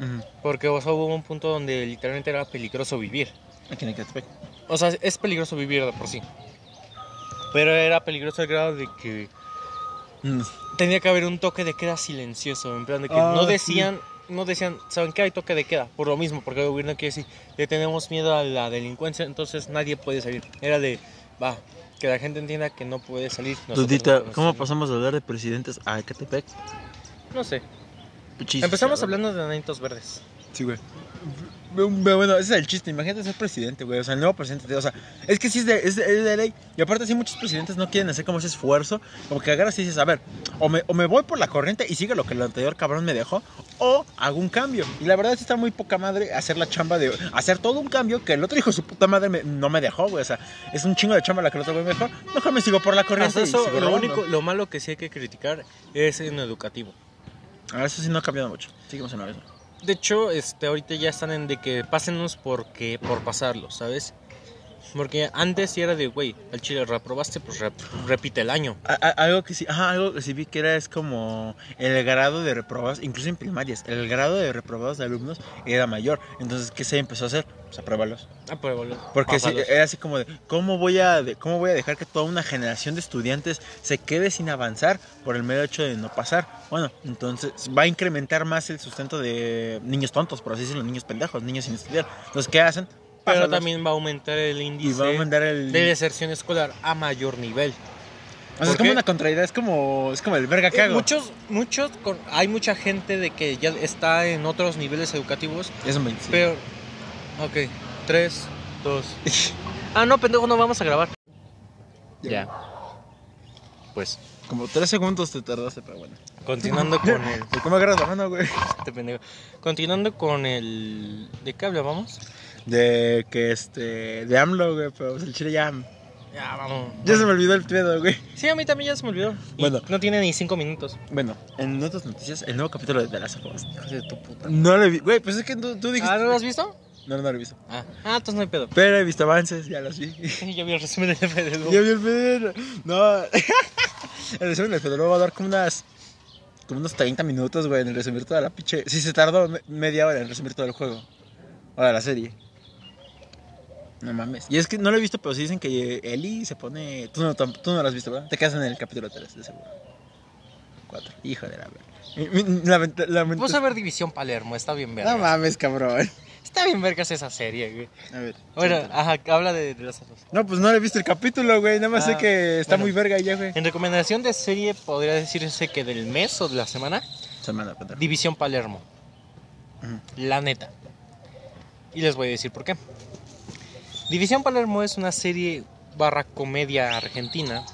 Speaker 2: Ujú.
Speaker 1: Porque o sea, hubo un punto donde literalmente era peligroso vivir.
Speaker 2: Aquí en Ecatepec.
Speaker 1: O sea, es peligroso vivir de por sí. Pero era peligroso al grado de que
Speaker 2: Mm.
Speaker 1: tenía que haber un toque de queda silencioso. En plan de que
Speaker 2: Ah,
Speaker 1: no
Speaker 2: sí.
Speaker 1: decían. No decían, ¿saben qué? Hay toque de queda. Por lo mismo, porque el gobierno quiere decir, le tenemos miedo a la delincuencia, entonces nadie puede salir. Era de, va, que la gente entienda que no puede salir.
Speaker 2: Dudita,
Speaker 1: no
Speaker 2: ¿cómo
Speaker 1: salir".
Speaker 2: pasamos de hablar de presidentes a Ecatepec?
Speaker 1: No sé.
Speaker 2: Pichis,
Speaker 1: Empezamos
Speaker 2: cabrón.
Speaker 1: hablando de nanitos verdes.
Speaker 2: Sí, güey. Pero Bueno, ese es el chiste. Imagínate ser presidente, güey. O sea, el nuevo presidente. O sea, es que sí es de, es de, es de ley. Y aparte, sí, muchos presidentes no quieren hacer como ese esfuerzo. Como que agarras y dices, a ver, o me, o me voy por la corriente y sigue lo que el anterior cabrón me dejó, o hago un cambio. Y la verdad es que está muy poca madre hacer la chamba de hacer todo un cambio que el otro hijo su puta madre me- no me dejó, güey. O sea, es un chingo de chamba la que el otro güey me dejó. Mejor me sigo por la corriente.
Speaker 1: Hasta
Speaker 2: y
Speaker 1: eso,
Speaker 2: sigo
Speaker 1: lo
Speaker 2: robando.
Speaker 1: único, lo malo que sí hay que criticar es en educativo.
Speaker 2: Ah, eso sí no ha cambiado mucho. Seguimos en la misma.
Speaker 1: De hecho, este, ahorita ya están en de que pásenos porque, por pasarlo, ¿sabes? Porque antes sí era de, güey, al chile reprobaste, pues rep- repite el año.
Speaker 2: A- algo que sí, ajá, algo que sí vi que era es como el grado de reprobados, incluso en primarias, el grado de reprobados de alumnos era mayor. Entonces, ¿qué se empezó a hacer? Pues apruébalos.
Speaker 1: Ah, pues, boludo,
Speaker 2: Porque sí, era así como de, ¿cómo voy, a, de- ¿cómo voy a dejar que toda una generación de estudiantes se quede sin avanzar por el mero hecho de no pasar? Bueno, entonces va a incrementar más el sustento de niños tontos, por así decirlo, niños pendejos, niños sin estudiar. Entonces, ¿qué hacen?
Speaker 1: Pero también va a aumentar el índice
Speaker 2: va a aumentar el...
Speaker 1: de deserción escolar a mayor nivel.
Speaker 2: o sea, es
Speaker 1: ¿por
Speaker 2: como una contrariedad, es como, es como el verga que
Speaker 1: Eh,
Speaker 2: hago.
Speaker 1: muchos, muchos, hay mucha gente de que ya está en otros niveles educativos,
Speaker 2: Eso me dice.
Speaker 1: pero... Ok, tres, dos... ah, no, pendejo, no vamos a grabar. Ya. Pues,
Speaker 2: Como tres segundos te tardaste, pero bueno.
Speaker 1: continuando con el...
Speaker 2: ¿De cómo agarras la mano, güey?
Speaker 1: Este pendejo. Continuando con el... ¿De qué hablábamos?
Speaker 2: De que este. De AMLO, güey, pero pues, el chile ya.
Speaker 1: Ya, vamos.
Speaker 2: Ya se me olvidó el pedo, güey.
Speaker 1: Sí, a mí también ya se me olvidó. Y
Speaker 2: Bueno.
Speaker 1: No tiene ni cinco minutos.
Speaker 2: Bueno, en otras noticias, el nuevo capítulo de The Last of Us.
Speaker 1: Hijos de tu puta.
Speaker 2: No lo vi. Güey, pues es que tú, tú dijiste.
Speaker 1: Ah, ¿no lo has visto?
Speaker 2: No, no lo he visto.
Speaker 1: Ah, ah entonces no hay pedo.
Speaker 2: Pero he visto avances, ya los vi.
Speaker 1: ya vi el resumen de FDL.
Speaker 2: ya vi el pedo. No. el resumen del pedo va a dar como unas. Como unos 30 minutos, güey, en resumir toda la pinche. Sí, se tardó me- media hora en resumir todo el juego. O de la serie. No mames. Y es que no lo he visto, pero sí dicen que Eli se pone. Tú no, tú no lo has visto, ¿verdad? Te quedas en el capítulo 3, de seguro. 4. Hijo de la verga.
Speaker 1: Vamos a ver División Palermo, está bien verga.
Speaker 2: No mames, cabrón.
Speaker 1: Está bien vergas esa serie, güey.
Speaker 2: A ver.
Speaker 1: Bueno, ajá, habla de, de las otras.
Speaker 2: No, pues no he visto el capítulo, güey. Nada más sé
Speaker 1: Ah,
Speaker 2: que está
Speaker 1: bueno.
Speaker 2: muy verga y ya, güey.
Speaker 1: En recomendación de serie podría decirse que del mes o de la semana,
Speaker 2: Semana, pendejo.
Speaker 1: División Palermo. La neta. Y les voy a decir por qué. División Palermo es una serie barra comedia argentina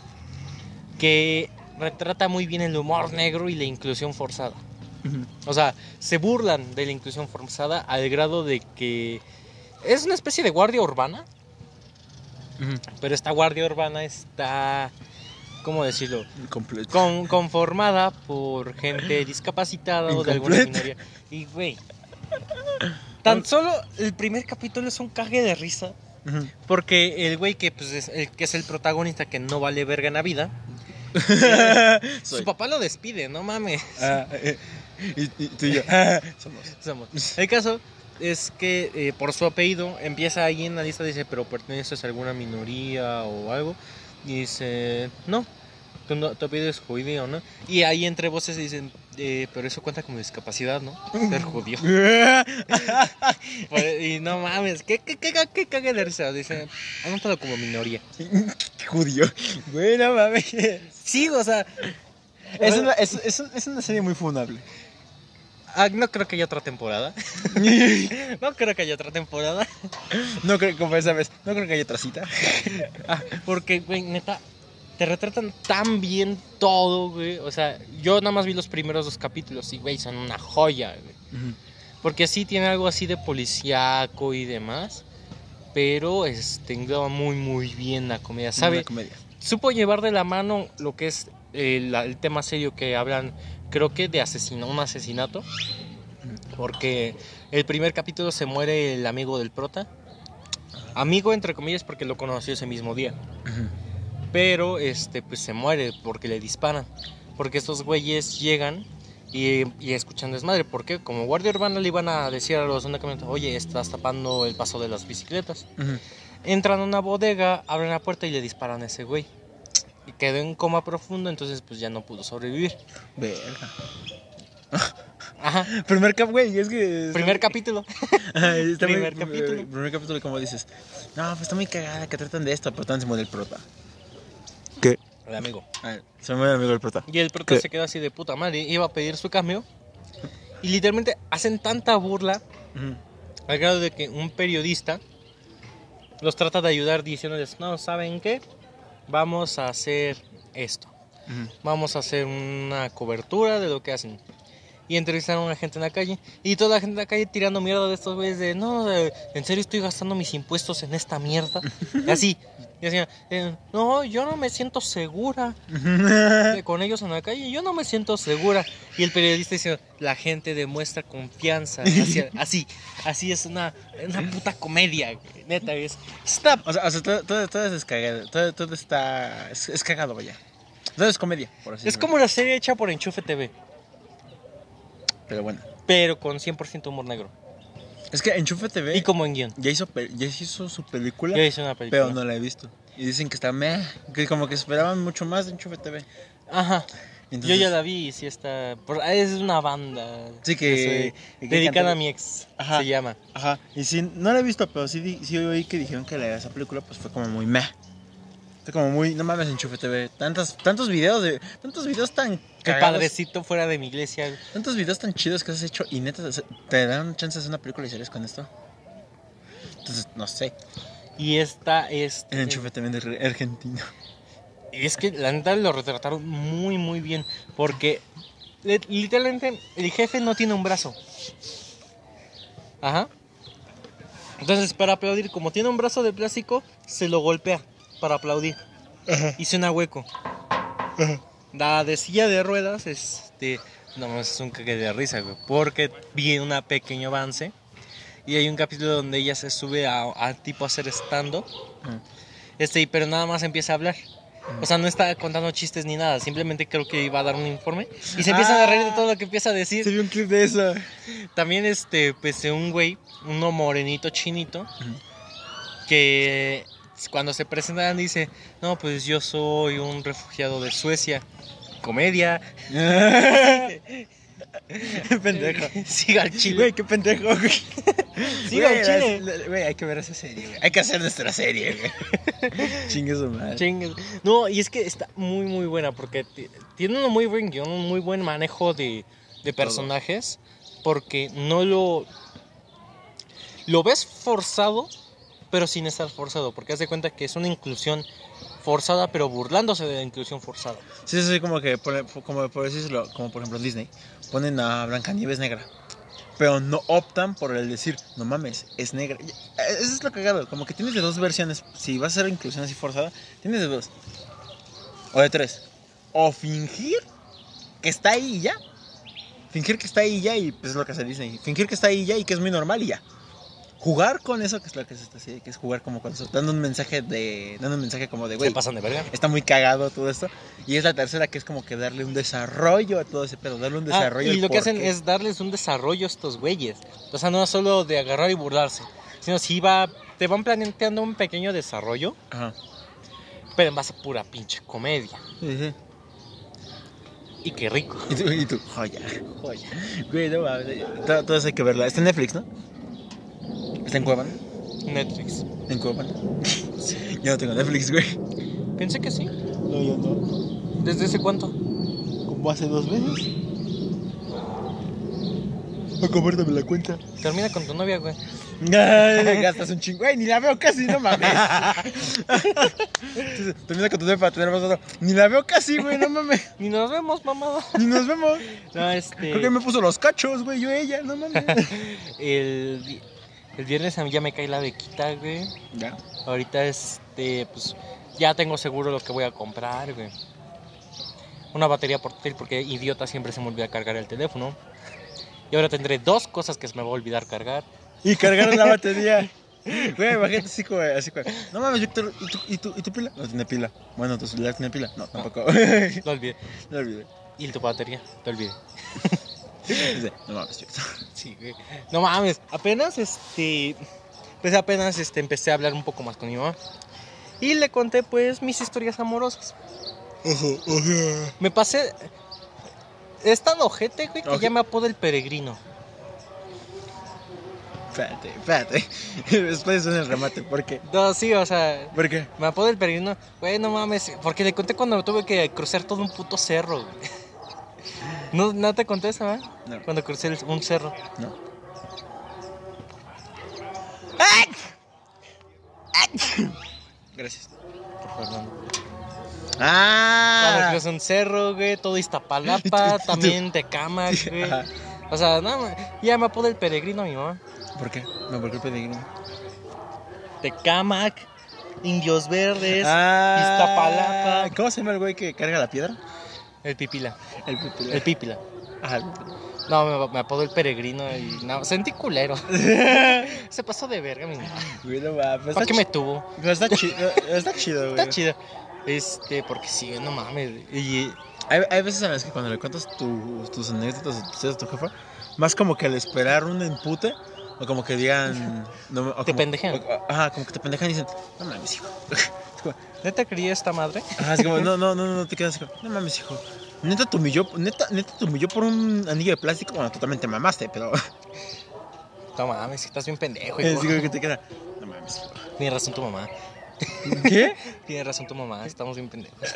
Speaker 1: que retrata muy bien el humor negro y la inclusión forzada. O sea, se burlan de la inclusión forzada al grado de que es una especie de guardia urbana, pero esta guardia urbana está, ¿cómo decirlo? Con- conformada por gente discapacitada o de alguna minoría. Y, güey, tan solo el primer capítulo es un cague de risa. Porque el güey que, pues, es el, que es el protagonista que no vale verga en la vida, su papá lo despide, no mames.
Speaker 2: Ah, eh, y, y tú y yo. ah, somos.
Speaker 1: Somos. El caso es que eh, por su apellido empieza ahí en la lista, dice, pero perteneces a alguna minoría o algo. Y dice, no, tu, no- tu apellido es judío, ¿no? Y ahí entre voces dicen, eh, pero eso cuenta como discapacidad, ¿no? Ser judío. Pues, y no mames, ¿qué, qué, qué, qué cague de risa? Dice, anótalo como minoría.
Speaker 2: Judío. Güey, no mames.
Speaker 1: Sí, o sea,
Speaker 2: Es una, es, es, es una serie muy funable.
Speaker 1: ah, no creo que haya otra temporada. No creo que haya otra temporada.
Speaker 2: No creo, como esa vez, no creo que haya otra cita.
Speaker 1: Ah, porque, güey, neta, te retratan tan bien todo, güey. O sea, yo nada más vi los primeros dos capítulos y, güey, son una joya, güey. Porque sí tiene algo así de policíaco y demás. Pero este, engloba muy, muy bien la comedia.
Speaker 2: Sabe.
Speaker 1: ¿Sabe?
Speaker 2: comedia.
Speaker 1: Supo llevar de la mano lo que es el, el tema serio que hablan, creo que de asesino, un asesinato. Porque el primer capítulo se muere el amigo del prota. Amigo entre comillas porque lo conoció ese mismo día. Pero este pues se muere porque le disparan. Porque estos güeyes llegan y, y escuchan desmadre. Porque como guardia urbana le iban a decir a los camionetas, oye, estás tapando el paso de las bicicletas. Entran a una bodega, abren la puerta y le disparan a ese güey. Y quedó en coma profundo, entonces pues ya no pudo sobrevivir.
Speaker 2: Verga.
Speaker 1: Ajá.
Speaker 2: Primer cap, güey, es que.
Speaker 1: Primer capítulo.
Speaker 2: Ajá, está muy-
Speaker 1: primer capítulo.
Speaker 2: Primer capítulo, como dices. No, pues está muy cagada que tratan de esto, pero también se muere el prota.
Speaker 1: El amigo.
Speaker 2: Se muere el amigo del prota.
Speaker 1: Y el prota
Speaker 2: ¿Qué?
Speaker 1: se queda así de puta madre. Iba a pedir su cambio. Y literalmente hacen tanta burla
Speaker 2: Ujú.
Speaker 1: Al grado de que un periodista los trata de ayudar diciéndoles, no, ¿saben qué? Vamos a hacer esto. Vamos a hacer una cobertura de lo que hacen. Y entrevistaron a una gente en la calle. Y toda la gente en la calle tirando mierda de estos güeyes de, no, eh, en serio estoy gastando mis impuestos en esta mierda. Y así. Y decían, eh, no, yo no me siento segura con ellos en la calle. Yo no me siento segura. Y el periodista dice, la gente demuestra confianza. hacia- así, así es una, una puta comedia. güey, Neta, es, es una
Speaker 2: O sea, o sea, todo, todo, todo es cagado. Todo, todo está. Es, es cagado, vaya. Todo es comedia, por así
Speaker 1: Es
Speaker 2: decirlo.
Speaker 1: como una serie hecha por Enchufe TV,
Speaker 2: Pero bueno.
Speaker 1: pero con 100% humor negro.
Speaker 2: Es que Enchufe TV
Speaker 1: Y como en guion.
Speaker 2: ya, hizo, ya hizo su película,
Speaker 1: Yo hice una película.
Speaker 2: pero no la he visto. Y dicen que está meh, que como que esperaban mucho más de Enchufe TV.
Speaker 1: Ajá.
Speaker 2: Entonces-
Speaker 1: Yo ya la vi y sí está. ah, Es una banda.
Speaker 2: Sí, que- que
Speaker 1: dedicada a mi ex.
Speaker 2: Ajá.
Speaker 1: Se llama.
Speaker 2: Ajá, y sí, no la he visto, pero sí, sí oí que dijeron que la, esa película pues fue como muy meh. Como muy, no mames, Enchufe TV. Tantos, tantos videos de, tantos videos tan cagados,
Speaker 1: padrecito fuera de mi iglesia.
Speaker 2: tantos videos tan chidos que has hecho y neta te- dan chance de hacer una película y series con esto. Entonces, no sé,
Speaker 1: Y esta es.
Speaker 2: el Enchufe TV de argentino.
Speaker 1: Es que la neta lo retrataron muy, muy bien. Porque li- literalmente el jefe no tiene un brazo. Ajá. Entonces, para aplaudir, como tiene un brazo de plástico, se lo golpea para aplaudir. Y suena hueco. La de silla de ruedas, este. No, es un cague de risa, güey. Porque vi un pequeño avance. Y hay un capítulo donde ella se sube a, a tipo a hacer stand-up. Este, y- pero nada más empieza a hablar. O sea, no está contando chistes ni nada, simplemente creo que iba a dar un informe. Y se empiezan a reír de todo lo que empieza a decir.
Speaker 2: vio un clip de eso.
Speaker 1: También, este, pues, un güey, uno morenito chinito, que cuando se presentan dice, no, pues yo soy un refugiado de Suecia. Comedia.
Speaker 2: pendejo.
Speaker 1: Siga al chile.
Speaker 2: Güey, qué pendejo, güey.
Speaker 1: Siga al chile.
Speaker 2: Güey, hay que ver esa serie, güey. Hay que hacer nuestra serie, güey. Chingue su madre.
Speaker 1: No, y es que está muy, muy buena porque ti- tiene un muy buen guion, un muy buen manejo de, de personajes. Porque no lo. Lo ves forzado, pero sin estar forzado. Porque haz de cuenta que es una inclusión forzada, pero burlándose de la inclusión forzada.
Speaker 2: Sí, es así como que, por, como por decirlo, como por ejemplo Disney, ponen a Blancanieves negra. Pero no optan por el decir, no mames, es negra. Y- Eso es lo cagado, como que tienes de dos versiones. Si vas a hacer inclusión así forzada, tienes de dos. O de tres. O fingir que está ahí y ya. Fingir que está ahí y ya, y pues es lo que hace Disney. Fingir que está ahí y ya y que es muy normal y ya. Jugar con eso, que es lo que es esta serie, que es jugar como con eso, dando un mensaje de. dando un mensaje como de, güey,
Speaker 1: Se pasan de verga.
Speaker 2: está muy cagado todo esto. Y es la tercera que es como que darle un desarrollo a todo ese pedo, darle un
Speaker 1: Ah,
Speaker 2: desarrollo.
Speaker 1: y lo que hacen es darles un desarrollo a estos güeyes. O sea, no solo de agarrar y burlarse, sino si va, te van planteando un pequeño desarrollo,
Speaker 2: Ajá.
Speaker 1: pero en base a pura pinche comedia. Y qué rico.
Speaker 2: Y tú, y tú, joya, joya. Güey, no mames. Todo, todo eso hay que verla. Está en Netflix, ¿no? Está en Cuevana.
Speaker 1: Netflix.
Speaker 2: En Cuevana. Yo no tengo Netflix, güey.
Speaker 1: Pensé que sí.
Speaker 2: No, yo no.
Speaker 1: ¿Desde ese cuánto?
Speaker 2: Como hace dos meses. A compártame la cuenta.
Speaker 1: Termina con tu novia, güey.
Speaker 2: Gastas un chingo. Güey, ni la veo casi, no mames. Entonces, Termina con tu novia para tener más otro. Ni la veo casi, güey, no mames.
Speaker 1: Ni nos vemos, mamada.
Speaker 2: Ni nos vemos.
Speaker 1: No, este.
Speaker 2: Creo que me puso los cachos, güey, yo ella, no mames.
Speaker 1: el, el viernes a mí ya me cae la bequita, güey.
Speaker 2: Ya.
Speaker 1: Ahorita, este, pues. Ya tengo seguro lo que voy a comprar, güey. Una batería portátil, porque idiota siempre se me olvida cargar el teléfono. Y ahora tendré dos cosas que se me va a olvidar cargar.
Speaker 2: Y cargaron la batería. Güey, imagínate así como, así como, no mames, Víctor, ¿y tu, y, tu, ¿y tu pila? No tiene pila. Bueno, ¿tu celular tiene pila? No, tampoco.
Speaker 1: Lo olvidé.
Speaker 2: No olvidé.
Speaker 1: Y tu batería, te olvidé.
Speaker 2: No mames, Víctor.
Speaker 1: Sí, güey. No mames, apenas este. Pues apenas este, empecé a hablar un poco más con mi mamá. Y le conté, pues, mis historias amorosas. Me pasé. Es tan ojete, güey, que
Speaker 2: Oje-
Speaker 1: ya me apodo el peregrino.
Speaker 2: Espérate, espérate. Después en el remate, ¿por qué?
Speaker 1: No, sí, o sea,
Speaker 2: ¿Por qué?
Speaker 1: me apodo el peregrino. Güey, no mames, porque le conté cuando tuve que cruzar todo un puto cerro, güey. ¿No, no te eso, ¿eh?
Speaker 2: No.
Speaker 1: Cuando crucé el- un cerro.
Speaker 2: No. Gracias.
Speaker 1: Por favor, no. Cuando
Speaker 2: Ah.
Speaker 1: cruzas un cerro, güey, todo Iztapalapa, también te cama, güey.
Speaker 2: Ajá.
Speaker 1: O sea, no, ya me apodo el peregrino mi mamá.
Speaker 2: ¿Por qué? No, ¿por qué peregrino?
Speaker 1: Tecamac, Indios Verdes,
Speaker 2: Ah.
Speaker 1: Iztapalapa.
Speaker 2: ¿Cómo se llama el güey que carga la piedra?
Speaker 1: El Pipila.
Speaker 2: El pipila.
Speaker 1: El Pipila.
Speaker 2: Ajá, el pipila.
Speaker 1: No, me, me apodo el peregrino y no, sentí culero. Se pasó de verga, mi mamá.
Speaker 2: Güey, no mames.
Speaker 1: ¿Para qué me tuvo?
Speaker 2: Pero está chido, está chido, güey.
Speaker 1: Está chido. Este, porque sí, no mames. Y
Speaker 2: Hay, hay veces en las que cuando le cuentas tu- tus anécdotas a tu jefa, más como que al esperar un empute, o como que digan. No, o
Speaker 1: Te
Speaker 2: como-
Speaker 1: pendejean.
Speaker 2: o- Ajá, como que te pendejan y dicen, no mames, hijo. Es
Speaker 1: ¿neta creía esta madre?
Speaker 2: Ajá, es como, no, no, no, no, te quedas como, no mames, hijo. Neta te humilló, neta, neta te humilló por un anillo de plástico. Bueno, totalmente mamaste, pero.
Speaker 1: No mames, estás bien pendejo.
Speaker 2: Es
Speaker 1: hijo.
Speaker 2: como que te queda, no mames, hijo.
Speaker 1: Tiene razón tu mamá.
Speaker 2: ¿Qué?
Speaker 1: Tiene razón tu mamá, estamos bien pendejos.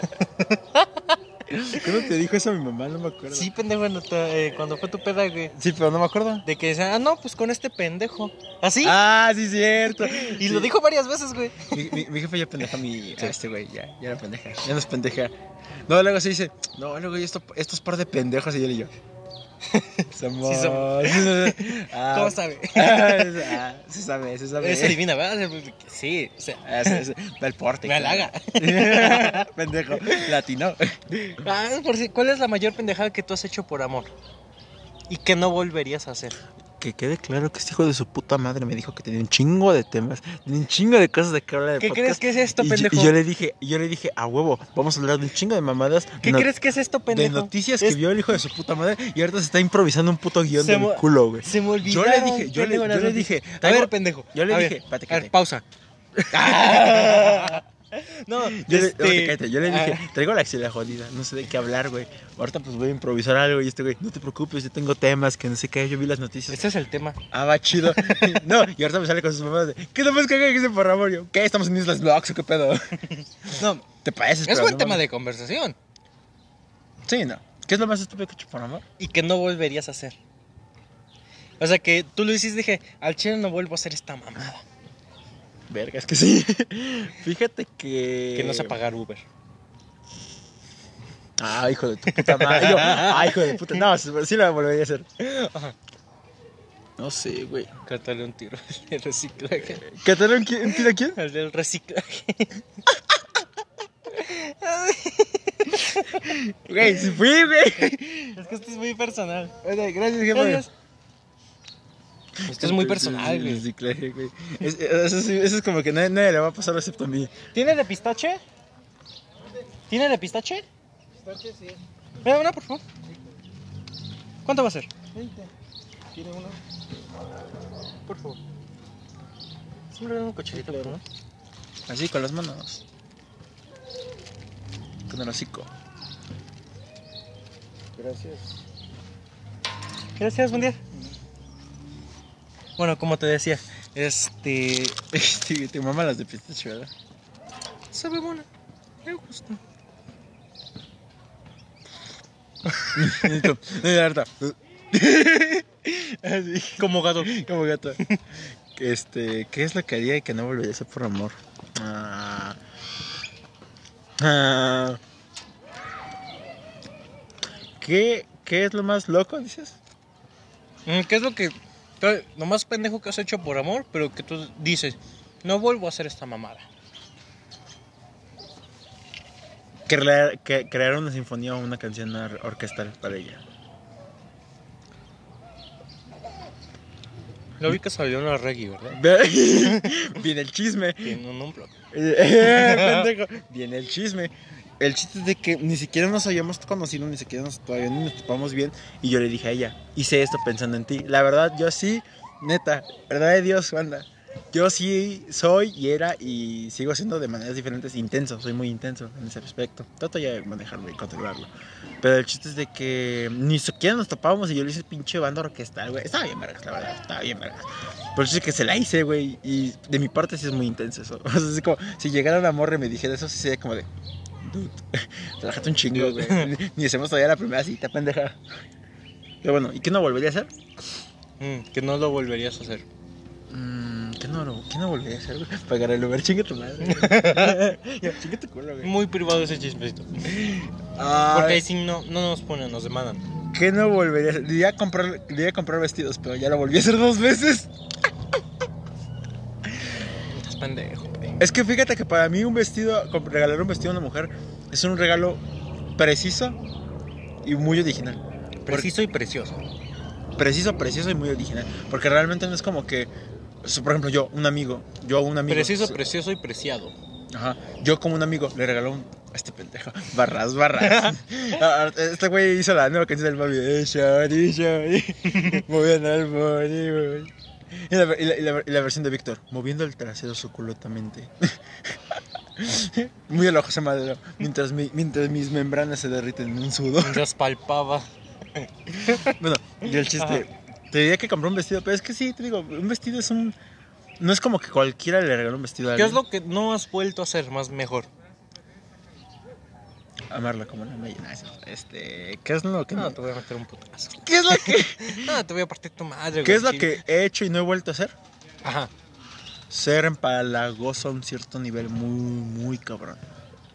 Speaker 2: ¿Cuándo te dijo eso mi mamá? No me acuerdo.
Speaker 1: Sí, pendejo, no te- eh, cuando fue tu peda, güey.
Speaker 2: Sí, pero no me acuerdo.
Speaker 1: De que decían, ah, no, pues con este pendejo. ¿Así?
Speaker 2: Ah, sí, cierto.
Speaker 1: y lo dijo varias veces, güey.
Speaker 2: Mi, mi, mi jefe ya pendeja a mi, a este güey, ya, ya era pendeja, ya no es pendeja. No, luego se dice, no, luego esto, estos par de pendejos y él y yo. Somos.
Speaker 1: Sí somos.
Speaker 2: Ah,
Speaker 1: ¿Cómo sabe?
Speaker 2: ah, se sabe, se sabe.
Speaker 1: Es adivina, ¿verdad? Sí, o sea.
Speaker 2: Ah, se- se- porte.
Speaker 1: Me halaga.
Speaker 2: Pendejo, latino.
Speaker 1: Ah, por si, ¿Cuál es la mayor pendejada que tú has hecho por amor? Y que no volverías a hacer.
Speaker 2: Que quede claro que este hijo de su puta madre me dijo que tenía un chingo de temas, tenía un chingo de cosas de que hablar de
Speaker 1: ¿Qué
Speaker 2: podcast.
Speaker 1: crees que es esto,
Speaker 2: y yo-
Speaker 1: pendejo?
Speaker 2: Y yo le dije, yo le dije, a huevo, vamos a hablar de un chingo de mamadas.
Speaker 1: ¿Qué
Speaker 2: no-
Speaker 1: crees que es esto,
Speaker 2: de
Speaker 1: pendejo?
Speaker 2: noticias que vio el hijo de su puta madre y ahorita se está improvisando un puto guion
Speaker 1: Se
Speaker 2: del culo, güey.
Speaker 1: Se me olvidó.
Speaker 2: Yo le dije, yo le, yo le dije,
Speaker 1: A ver, pendejo.
Speaker 2: yo le
Speaker 1: a
Speaker 2: dije,
Speaker 1: ver, a ver, pausa. no,
Speaker 2: Yo le,
Speaker 1: este,
Speaker 2: espérate, cállate, yo le dije,
Speaker 1: ah,
Speaker 2: traigo la axila jodida, no sé de qué hablar, güey. Ahorita pues voy a improvisar algo y este güey, no te preocupes, yo tengo temas que no sé qué, yo vi las noticias.
Speaker 1: Este es el tema.
Speaker 2: Ah, va chido. no, y ahorita me sale con sus mamás de, ¿qué nomás que dice por amor? Yo, ¿qué? ¿Estamos en Islas Blogs o qué pedo?
Speaker 1: No,
Speaker 2: ¿Te pareces?
Speaker 1: es buen tema de conversación.
Speaker 2: Sí, no. ¿Qué es lo más estúpido que he hecho por amor?
Speaker 1: Y que no volverías a hacer. O sea, que tú lo hiciste dije, al chile no vuelvo a hacer esta mamada.
Speaker 2: Verga, es que sí. Fíjate que...
Speaker 1: Que no sé pagar Uber.
Speaker 2: Ah, hijo de tu puta madre. Yo, ah, hijo de puta. No, sí lo volvería a hacer. No sé, güey.
Speaker 1: Cátale un tiro al del reciclaje.
Speaker 2: ¿Catalán quién? ¿Tira quién?
Speaker 1: Al del reciclaje.
Speaker 2: Güey, sí fui, güey.
Speaker 1: Es que esto es muy personal.
Speaker 2: Gracias, jefe.
Speaker 1: Gracias. Esto es muy personal, güey.
Speaker 2: Reciclaje, güey. Es- Eso, sí- eso es como que nadie, nadie le va a pasar excepto a mí.
Speaker 1: ¿Tiene de pistache? ¿Tiene de pistache? Pistache, sí. Mira, una, por favor. ¿Cuánto va a ser? 20. ¿Tiene uno? Por favor. Siempre un cocherito, por favor.
Speaker 2: Así, con las manos. Con el hocico.
Speaker 1: Gracias. Gracias, buen día. Bueno, como te decía, este.
Speaker 2: Este, te mama las de pistache, ¿verdad?
Speaker 1: Sabe buena. Me gusta.
Speaker 2: Así,
Speaker 1: Como gato.
Speaker 2: como gato. Este, ¿qué es lo que haría y que no volvería a hacer por amor? Ah. Ah. ¿Qué, ¿Qué es lo más loco, dices?
Speaker 1: Mm, ¿Qué es lo que. Lo más pendejo que has hecho por amor, pero que tú dices, no vuelvo a hacer esta mamada?
Speaker 2: Crear, que, crear una sinfonía o una canción or- orquestal para ella.
Speaker 1: Lo vi que salió una reggae, ¿verdad?
Speaker 2: Viene el chisme.
Speaker 1: Tiene un.
Speaker 2: Pendejo. Viene el chisme. El chiste es de que ni siquiera nos habíamos conocido, ni siquiera nos, todavía ni nos topamos bien. Y yo le dije a ella, hice esto pensando en ti. La verdad, yo sí, neta, verdad de Dios, anda. Yo sí soy y era y sigo siendo de maneras diferentes intenso, soy muy intenso en ese aspecto. Trato ya de manejarlo y controlarlo. Pero el chiste es de que ni siquiera nos topábamos y yo le hice pinche banda orquestal, güey. Estaba bien vergas, la verdad, estaba bien vergas. Pero el chiste es que se la hice, güey. Y de mi parte sí es muy intenso eso. O sea, es como si llegara una morra y me dijera eso, sí sería como de. Dude, relájate un chingo, güey. Ni- hacemos todavía la primera cita, pendeja. Pero bueno, ¿y qué no volvería a hacer?
Speaker 1: Mm, que no lo volverías a hacer.
Speaker 2: Mm, ¿Qué no, lo- ¿Qué no volvería a hacer, güey? Pagar el Uber, chinga tu madre. ya, chinga tu culo, güey.
Speaker 1: Muy privado ese chismecito.
Speaker 2: Ah,
Speaker 1: Porque ahí sí no, no nos ponen, nos demandan.
Speaker 2: ¿Qué no volvería a hacer? Diría comprar, diría comprar vestidos, pero ya lo volví a hacer dos veces.
Speaker 1: Estás pendejo.
Speaker 2: Es que fíjate que para mí un vestido, regalar un vestido a una mujer es un regalo preciso y muy original.
Speaker 1: Preciso y precioso.
Speaker 2: Preciso, precioso y muy original. Porque realmente no es como que, por ejemplo, yo, un amigo, yo a un amigo.
Speaker 1: Preciso,
Speaker 2: so-
Speaker 1: precioso y preciado.
Speaker 2: Ajá. Yo como un amigo le regaló un a este pendejo. Barras, barras. Este güey hizo la nueva canción del. Eh, shorty, shorty. Moviendo el body, boy. Y la, y la- y la- y la versión de Víctor. Moviendo el trasero suculentamente. Muy a lo José Madero. Mientras, mi- mientras mis membranas se derriten en un sudor.
Speaker 1: Mientras palpaba.
Speaker 2: Bueno, y el chiste. Te diría que compré un vestido, pero es que sí, te digo, un vestido es un. No es como que cualquiera le regaló un vestido a
Speaker 1: ¿Qué
Speaker 2: alguien.
Speaker 1: es lo que no has vuelto a hacer más mejor?
Speaker 2: Amarla como la Maya. Este. ¿Qué es lo que
Speaker 1: No, te voy a meter un putazo.
Speaker 2: ¿Qué es lo que,
Speaker 1: No, te voy a partir tu madre,
Speaker 2: ¿qué
Speaker 1: güey.
Speaker 2: es lo que he hecho y no he vuelto a hacer?
Speaker 1: Ajá.
Speaker 2: Ser empalagoso a un cierto nivel muy, muy cabrón.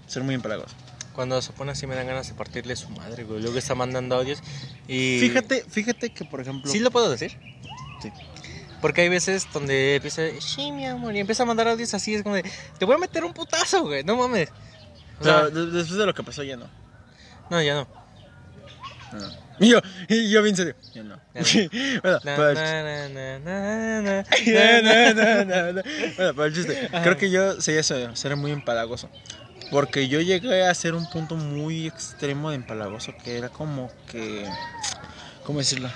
Speaker 2: Ser muy empalagoso.
Speaker 1: Cuando se pone así me dan ganas de partirle su madre, güey. Luego está mandando audios y...
Speaker 2: Fíjate, fíjate que, por ejemplo.
Speaker 1: ¿Sí lo puedo decir?
Speaker 2: Sí.
Speaker 1: Porque hay veces donde empieza, sí, mi amor, y empieza a mandar audios así, es como de, te voy a meter un putazo, güey, no mames. O
Speaker 2: sea, después de lo que pasó, ya no.
Speaker 1: no, ya no.
Speaker 2: No. Y yo, y yo bien serio. Ya no. Bueno, pero el chiste, creo que yo sería eso, ser muy empalagoso. Porque yo llegué a ser un punto muy extremo de empalagoso, que era como que... ¿Cómo decirlo?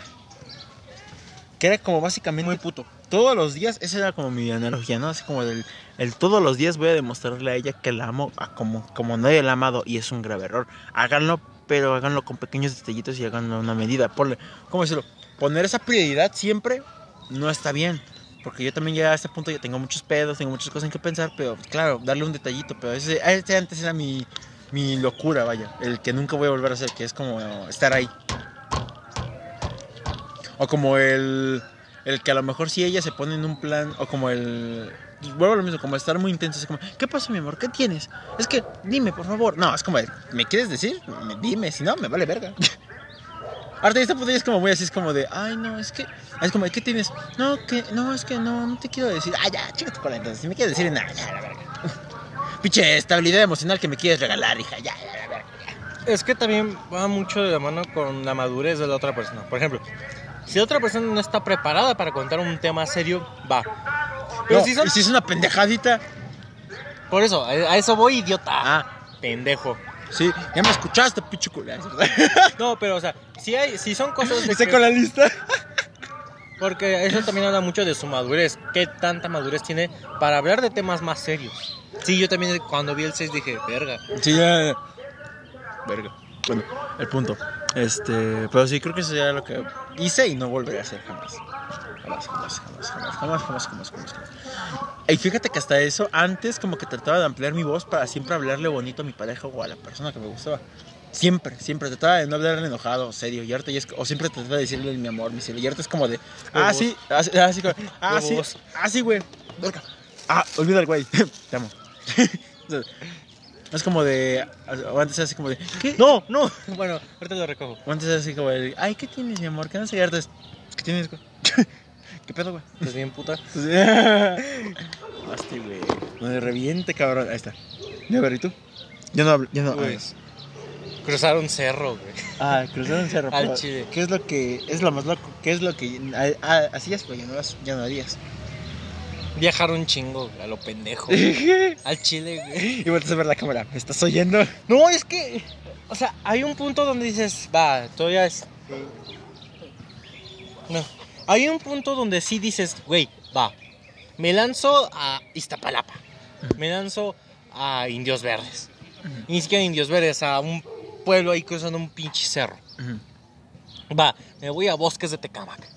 Speaker 2: Que era como básicamente...
Speaker 1: Muy puto.
Speaker 2: Todos los días, esa era como mi analogía, ¿no? Así como del... El todos los días voy a demostrarle a ella que la amo como, como nadie la ha amado y es un grave error. Háganlo, pero háganlo con pequeños detallitos y háganlo a una medida. Ponle, ¿cómo decirlo? Poner esa prioridad siempre no está bien. Porque yo también ya a este punto ya tengo muchos pedos, tengo muchas cosas en que pensar, pero claro, darle un detallito. Pero ese, ese antes era mi, mi locura, vaya. El que nunca voy a volver a hacer, que es como estar ahí. O como el, el que a lo mejor si ella se pone en un plan, o como el... Vuelvo a lo mismo, como estar muy intenso, es como, ¿qué pasa mi amor? ¿Qué tienes? Es que, dime, por favor. No, es como, ¿me quieres decir? Me- Dime, si no, me vale verga. Ahorita punto ya es como muy así, es como de, ay, no, es que, es como, ¿qué tienes? No, que, no, es que no, no te quiero decir. Ah, ya, chica tu cola, entonces, si me quieres decir, nada, ya, la verga. Pinche estabilidad emocional que me quieres regalar, hija, ya, ya, la verga.
Speaker 1: Es que también va mucho de la mano con la madurez de la otra persona. Por ejemplo, si otra persona no está preparada para contar un tema serio, va. Pero
Speaker 2: No,
Speaker 1: si son...
Speaker 2: y si es una pendejadita,
Speaker 1: Por eso, a eso voy, idiota.
Speaker 2: ah,
Speaker 1: Pendejo.
Speaker 2: sí, ya me escuchaste, pinche.
Speaker 1: No, pero o sea, si, hay, si son cosas de
Speaker 2: Estoy
Speaker 1: que-
Speaker 2: con la lista.
Speaker 1: Porque eso también habla mucho de su madurez. ¿Qué tanta madurez tiene para hablar de temas más serios? Sí, yo también cuando vi el 6 dije, verga.
Speaker 2: Sí, ya. Verga. Bueno, el punto. Este, pero sí creo que eso sería lo que hice y no volveré a hacer jamás. Jamás, jamás, jamás, jamás, jamás, jamás, jamás, jamás. Y fíjate que hasta eso, antes como que trataba de ampliar mi voz para siempre hablarle bonito a mi pareja o a la persona que me gustaba. Siempre, siempre trataba de no hablarle enojado, serio. Y ahorita ya es, o siempre trataba de decirle mi amor, mi cielo. Y ahorita es como de, ah, sí, ah, sí, ah, sí,
Speaker 1: ah, sí,
Speaker 2: ah, sí, güey. Ah, olvida el güey, te amo. Entonces, es como de. O antes era así como de. ¿Qué?
Speaker 1: No, no. Bueno, ahorita lo recojo.
Speaker 2: O antes era así como de. Ay, ¿qué tienes, mi amor? ¿Qué no sé? Y ahorita es, ¿Qué tienes, güey? ¿Qué pedo, güey?
Speaker 1: ¿Estás bien puta?
Speaker 2: Hostia, güey. No me reviente, cabrón. Ahí está. Ya, ver, ¿y tú? Ya no hablo. Ya no.
Speaker 1: Pues, cruzar un cerro, güey.
Speaker 2: Ah, cruzaron cerro.
Speaker 1: Al chile.
Speaker 2: ¿Qué es lo que. Es lo más loco? ¿Qué es lo que. ah, ah, hacías, pero ya no, ya no harías?
Speaker 1: Viajar un chingo, a lo pendejo. Al chile, güey.
Speaker 2: y vuelves a ver la cámara. ¿Me estás oyendo?
Speaker 1: No, es que, o sea, hay un punto donde dices, va, todavía es... No, hay un punto donde sí dices, güey, va, me lanzo a Iztapalapa, me lanzo a Indios Verdes, ni siquiera Indios Verdes, a un pueblo ahí cruzando un pinche cerro. Va, me voy a Bosques de Tecámac,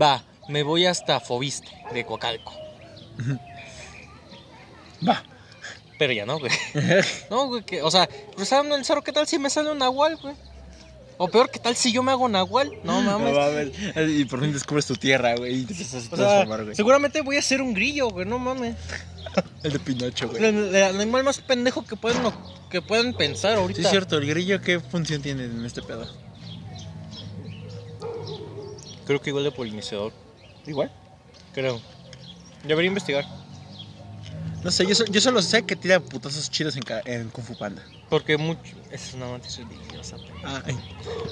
Speaker 1: va, me voy hasta Fobiste de Coacalco,
Speaker 2: Va.
Speaker 1: pero ya no, güey. No, güey, que, o sea, cruzando el cerro, ¿qué tal si me sale un nahual, güey? O peor, ¿qué tal si yo me hago nahual? No
Speaker 2: No
Speaker 1: mames.
Speaker 2: mames. Y por fin descubres tu tierra, güey. Y te empiezas a
Speaker 1: O sea,
Speaker 2: transformar, güey.
Speaker 1: seguramente voy a ser un grillo, güey, no mames.
Speaker 2: El de Pinocho, güey.
Speaker 1: El, el animal más pendejo que pueden, que pueden pensar ahorita.
Speaker 2: Sí, es cierto. ¿El grillo qué función tiene en este pedo?
Speaker 1: Creo que igual de polinizador.
Speaker 2: Igual.
Speaker 1: Creo. Debería investigar.
Speaker 2: No sé, yo, so- yo solo sé que tira putazos chidos en, en Kung Fu Panda.
Speaker 1: Porque mucho. Esa es una mantis religiosa.
Speaker 2: ay.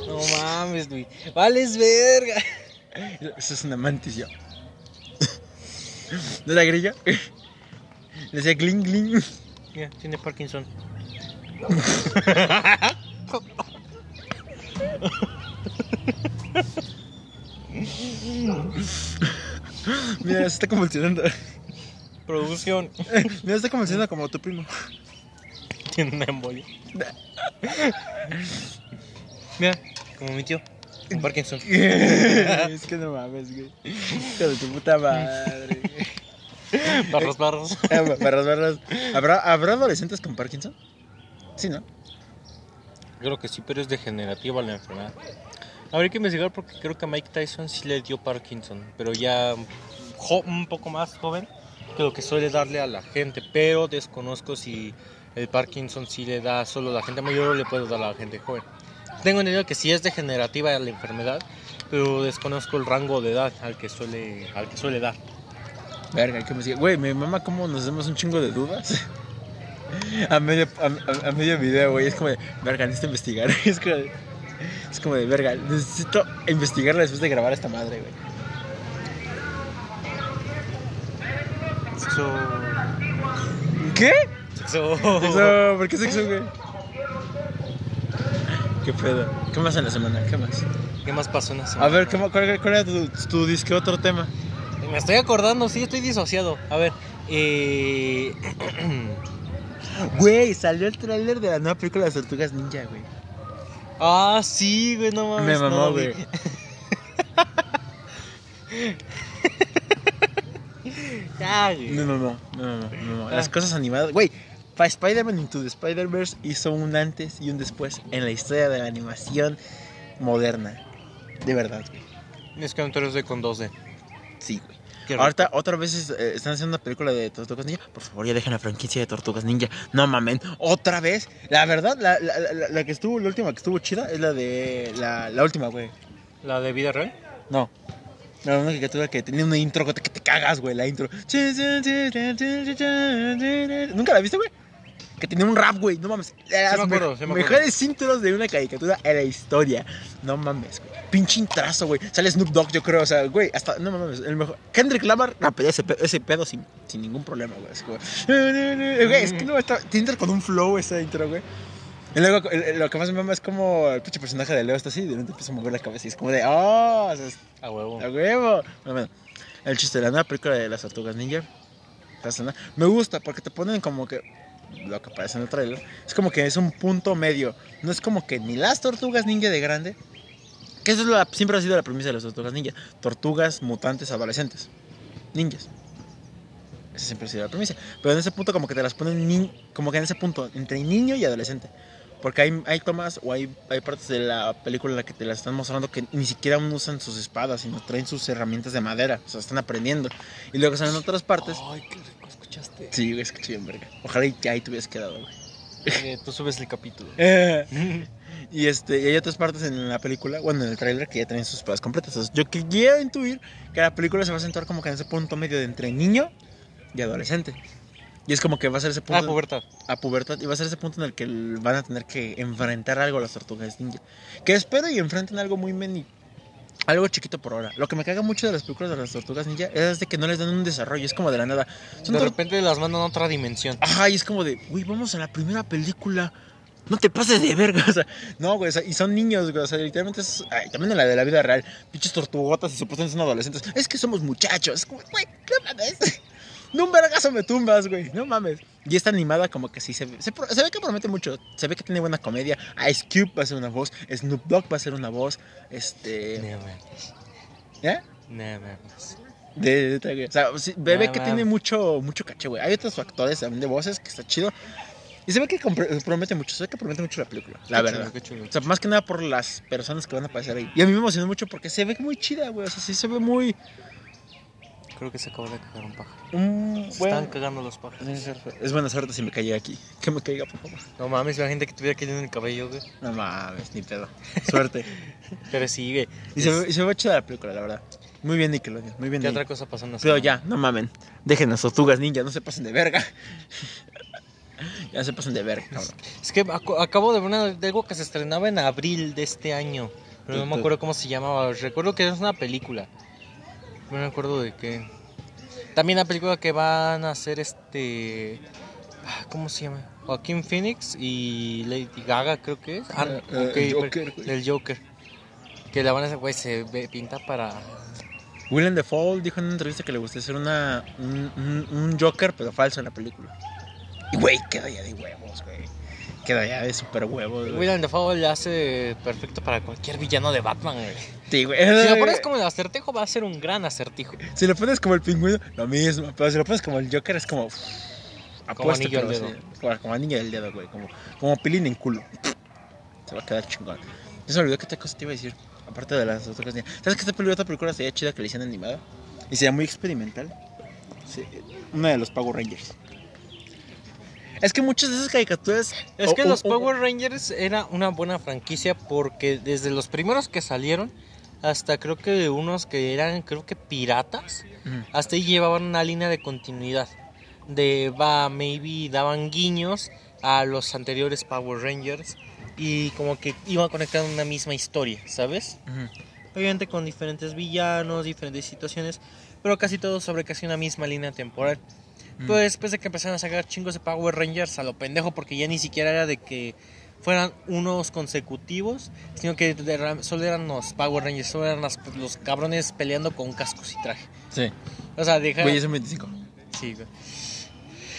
Speaker 1: No mames, güey. Vales verga.
Speaker 2: Eso es una mantis, yo. ¿No era grillo? Le decía gling gling.
Speaker 1: Mira, tiene Parkinson.
Speaker 2: Mira, se está convulsionando.
Speaker 1: Producción.
Speaker 2: Mira, se está convulsionando como tu primo.
Speaker 1: Tiene una embolia. Mira, como mi tío. Con Parkinson.
Speaker 2: es que no mames, güey. Tu puta madre.
Speaker 1: Barros, barros.
Speaker 2: Ah, Barras, barras. ¿Habrá, ¿Habrá adolescentes con Parkinson? Sí, ¿no?
Speaker 1: Creo que sí, pero es degenerativa la enfermedad. Habría que investigar porque creo que a Mike Tyson sí le dio Parkinson, pero ya un poco más joven que lo que suele darle a la gente, pero desconozco si el Parkinson sí le da solo a la gente mayor o le puede dar a la gente joven. Tengo entendido que sí es degenerativa la enfermedad, pero desconozco el rango de edad al que suele, al que suele dar.
Speaker 2: Verga, que me sigue. Güey, mi mamá, ¿cómo nos hacemos un chingo de dudas? A medio, a, a- a medio video, güey. Es como de, verga, necesito investigar. Es como de, es como de, verga, necesito investigarla después de grabar esta madre, güey.
Speaker 1: Sexo.
Speaker 2: ¿Qué?
Speaker 1: Sexo.
Speaker 2: Sexo, ¿Por qué sexo, güey? ¿Qué pedo? ¿Qué más en la semana? ¿Qué más?
Speaker 1: ¿Qué más pasó en esa
Speaker 2: A ver, ¿qué ¿cuál, cuál era tu, tu disque otro tema?
Speaker 1: Me estoy acordando, sí, estoy disociado. A ver, eh.
Speaker 2: Güey, salió el tráiler de la nueva película de las tortugas ninja, güey.
Speaker 1: Ah, sí, güey, no mames.
Speaker 2: Me
Speaker 1: no
Speaker 2: mamó,
Speaker 1: vi.
Speaker 2: güey.
Speaker 1: Ya, güey.
Speaker 2: No, no, no, no, no, no, no.
Speaker 1: Ah.
Speaker 2: Las cosas animadas. Güey, para Spider-Man Into the Spider-Verse hizo un antes y un después en la historia de la animación moderna. De verdad, güey.
Speaker 1: Es que un 3D con 2D.
Speaker 2: Sí, güey. Ahorita otra vez es- eh, están haciendo una película de Tortugas Ninja. Por favor, ya dejen la franquicia de Tortugas Ninja. No mamen, otra vez. La verdad, la, la, la- la que estuvo, la última que estuvo chida es la de. La, la última, güey.
Speaker 1: ¿La de vida real?
Speaker 2: No. La única caricatura que tenía una intro que te, que te cagas, güey, la intro. ¿Nunca la viste, güey? Que tenía un rap, güey, no mames. Las
Speaker 1: me acuerdo,
Speaker 2: me-
Speaker 1: sí me acuerdo.
Speaker 2: mejores intros de una caricatura en la historia. No mames, güey. Pinche intrazo, güey. Sale Snoop Dogg, yo creo, o sea, güey, hasta, no mames, el mejor. Kendrick Lamar rapea ese, ese pedo sin, sin ningún problema, güey. Es güey, es que no está, tiene con un flow esa intro, güey. Y luego, lo que más me mama es como el pinche personaje de Leo está así, y de repente empieza a mover la cabeza y es como de, oh, o sea, es-
Speaker 1: A huevo.
Speaker 2: a huevo. Bueno, bueno, el chiste de la nueva película de las tortugas ninja. Me gusta porque te ponen como que lo que aparece en el trailer. Es como que es un punto medio. No es como que ni las tortugas ninja de grande. Que eso es la- siempre ha sido la premisa de las tortugas ninja. Tortugas mutantes adolescentes. Ninjas. Esa siempre ha sido la premisa. Pero en ese punto como que te las ponen ni- como que en ese punto entre niño y adolescente. Porque hay, hay tomas o hay, hay partes de la película en la que te las están mostrando que ni siquiera aún usan sus espadas, sino traen sus herramientas de madera. O sea, están aprendiendo. Y luego salen otras partes.
Speaker 1: Ay, qué rico escuchaste.
Speaker 2: Sí, güey, escuché bien, verga. Ojalá y que ahí te hubieras quedado, güey.
Speaker 1: Eh, tú subes el capítulo.
Speaker 2: y este, y hay otras partes en la película, bueno, en el tráiler que ya traen sus espadas completas. Entonces, yo quiero intuir que la película se va a centrar como que en ese punto medio de entre niño y adolescente. Y es como que va a ser ese punto
Speaker 1: Ah, pubertad.
Speaker 2: a pubertad y va a ser ese punto en el que van a tener que enfrentar algo las tortugas ninja. Que espero y enfrenten algo muy mini, algo chiquito por ahora. Lo que me caga mucho de las películas de las tortugas ninja es de que no les dan un desarrollo, es como de la nada. Son
Speaker 1: De repente las mandan a otra dimensión.
Speaker 2: Ajá, y es como de, güey, vamos a la primera película. No te pases de verga, o sea, no, güey, o sea, y son niños, güey, o sea, literalmente es, ay, también en la de la vida real, pinches tortugotas y supuestamente son adolescentes, es que somos muchachos, güey, no mames, de un vergazo me tumbas, güey, no mames. Y esta animada como que sí, se ve, se, ve que promete mucho, se ve que tiene buena comedia, Ice Cube va a ser una voz, Snoop Dogg va a ser una voz, este,
Speaker 1: No mames.
Speaker 2: ¿ya?
Speaker 1: No mames.
Speaker 2: De, de- de- o sea, sí, ve, ve
Speaker 1: Ah,
Speaker 2: que tiene mucho, mucho caché, güey. Hay otros factores también de voces que está chido. Y se ve que promete mucho, se ve que promete mucho la película, la
Speaker 1: Qué
Speaker 2: verdad.
Speaker 1: chulo, qué chulo.
Speaker 2: O sea, más que nada por las personas que van a aparecer ahí. Y a mí me emocionó mucho porque se ve muy chida, güey. O sea, sí se ve muy...
Speaker 1: Creo que se acabó de cagar un pájaro. Se
Speaker 2: buen-
Speaker 1: Están cagando los pájaros.
Speaker 2: Es buena suerte si me caía aquí. Que me caiga, por favor.
Speaker 1: No mames, la gente que tuviera que en el cabello, güey.
Speaker 2: No mames, ni pedo. Suerte.
Speaker 1: Pero sí, güey.
Speaker 2: y, se y se ve chida la película, la verdad. Muy bien Nickelodeon, muy bien.
Speaker 1: ¿Qué otra cosa pasó en la
Speaker 2: Pero
Speaker 1: semana?
Speaker 2: ya, no mamen. Dejen las tortugas ninja, no se pasen de verga. ya se pasen de verga, cabrón.
Speaker 1: Es que acabo de ver una, de algo que se estrenaba en abril de este año. Pero no me acuerdo cómo se llamaba. Recuerdo que es una película. No me acuerdo de qué. También la película que van a hacer este. ah, ¿Cómo se llama? Joaquín Phoenix y Lady Gaga, creo que es. Ah,
Speaker 2: Eh,
Speaker 1: ok,
Speaker 2: el
Speaker 1: pero-
Speaker 2: Joker, güey.
Speaker 1: El Joker. Que la van a hacer, güey, se ve- pinta para.
Speaker 2: Willem Dafoe dijo en una entrevista que le gustaría hacer una, un, un- un Joker, pero falso en la película. Y, güey, queda ya de huevos, güey. Queda ya de super huevos, güey.
Speaker 1: Willem Dafoe le hace perfecto para cualquier villano de Batman, güey.
Speaker 2: Sí, güey.
Speaker 1: Si lo pones como el acertijo, va a ser un gran acertijo.
Speaker 2: Si lo pones como el pingüino, lo mismo. Pero si lo pones como el Joker, es como. apuesto
Speaker 1: anillo
Speaker 2: que
Speaker 1: al
Speaker 2: va a
Speaker 1: dedo.
Speaker 2: ser- Como, como anillo del dedo, güey. Como, como pilín en culo. Se va a quedar chingón. Ya se me olvidó qué otra cosa te iba a decir. Aparte de las otras cosas. ¿Sabes que esta película, otra película sería chida que le hicieran animada? Y sería muy experimental. Sí, una de los Power Rangers. Es que muchas de esas caricaturas.
Speaker 1: Es que los Power Rangers era una buena franquicia porque desde los primeros que salieron hasta creo que unos que eran creo que piratas, hasta ahí llevaban una línea de continuidad. De va, maybe daban guiños a los anteriores Power Rangers y como que iban conectando una misma historia, ¿sabes? Obviamente con diferentes villanos, diferentes situaciones, pero casi todo sobre casi una misma línea temporal.
Speaker 2: Mm.
Speaker 1: Pero después de que empezaron a sacar chingos de Power Rangers a lo pendejo, porque ya ni siquiera era de que fueran unos consecutivos, sino que de ra- solo eran los Power Rangers, solo eran las- los cabrones peleando con cascos y traje.
Speaker 2: Sí.
Speaker 1: O sea, deja...
Speaker 2: Güey, es un 25.
Speaker 1: Sí, güey.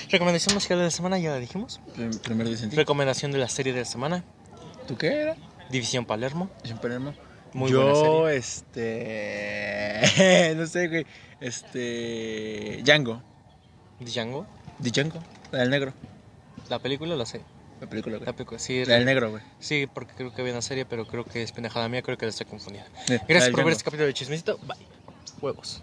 Speaker 1: Recomendación musical de la semana, ya la dijimos.
Speaker 2: Prim- Primer Vicente.
Speaker 1: Recomendación de la serie de la semana,
Speaker 2: ¿Tú qué era?
Speaker 1: División Palermo.
Speaker 2: Siempre Palermo.
Speaker 1: Muy buena
Speaker 2: Yo,
Speaker 1: serie.
Speaker 2: este. no sé, güey. Este. Django.
Speaker 1: Django.
Speaker 2: Django. La del negro.
Speaker 1: La película la sé.
Speaker 2: La película, güey.
Speaker 1: La película, sí,
Speaker 2: La del negro, güey.
Speaker 1: Sí, porque creo que había una serie, pero creo que es pendejada mía, creo que la estoy.
Speaker 2: Sí, la
Speaker 1: Gracias por ver este capítulo de Chismecito. Bye. Huevos.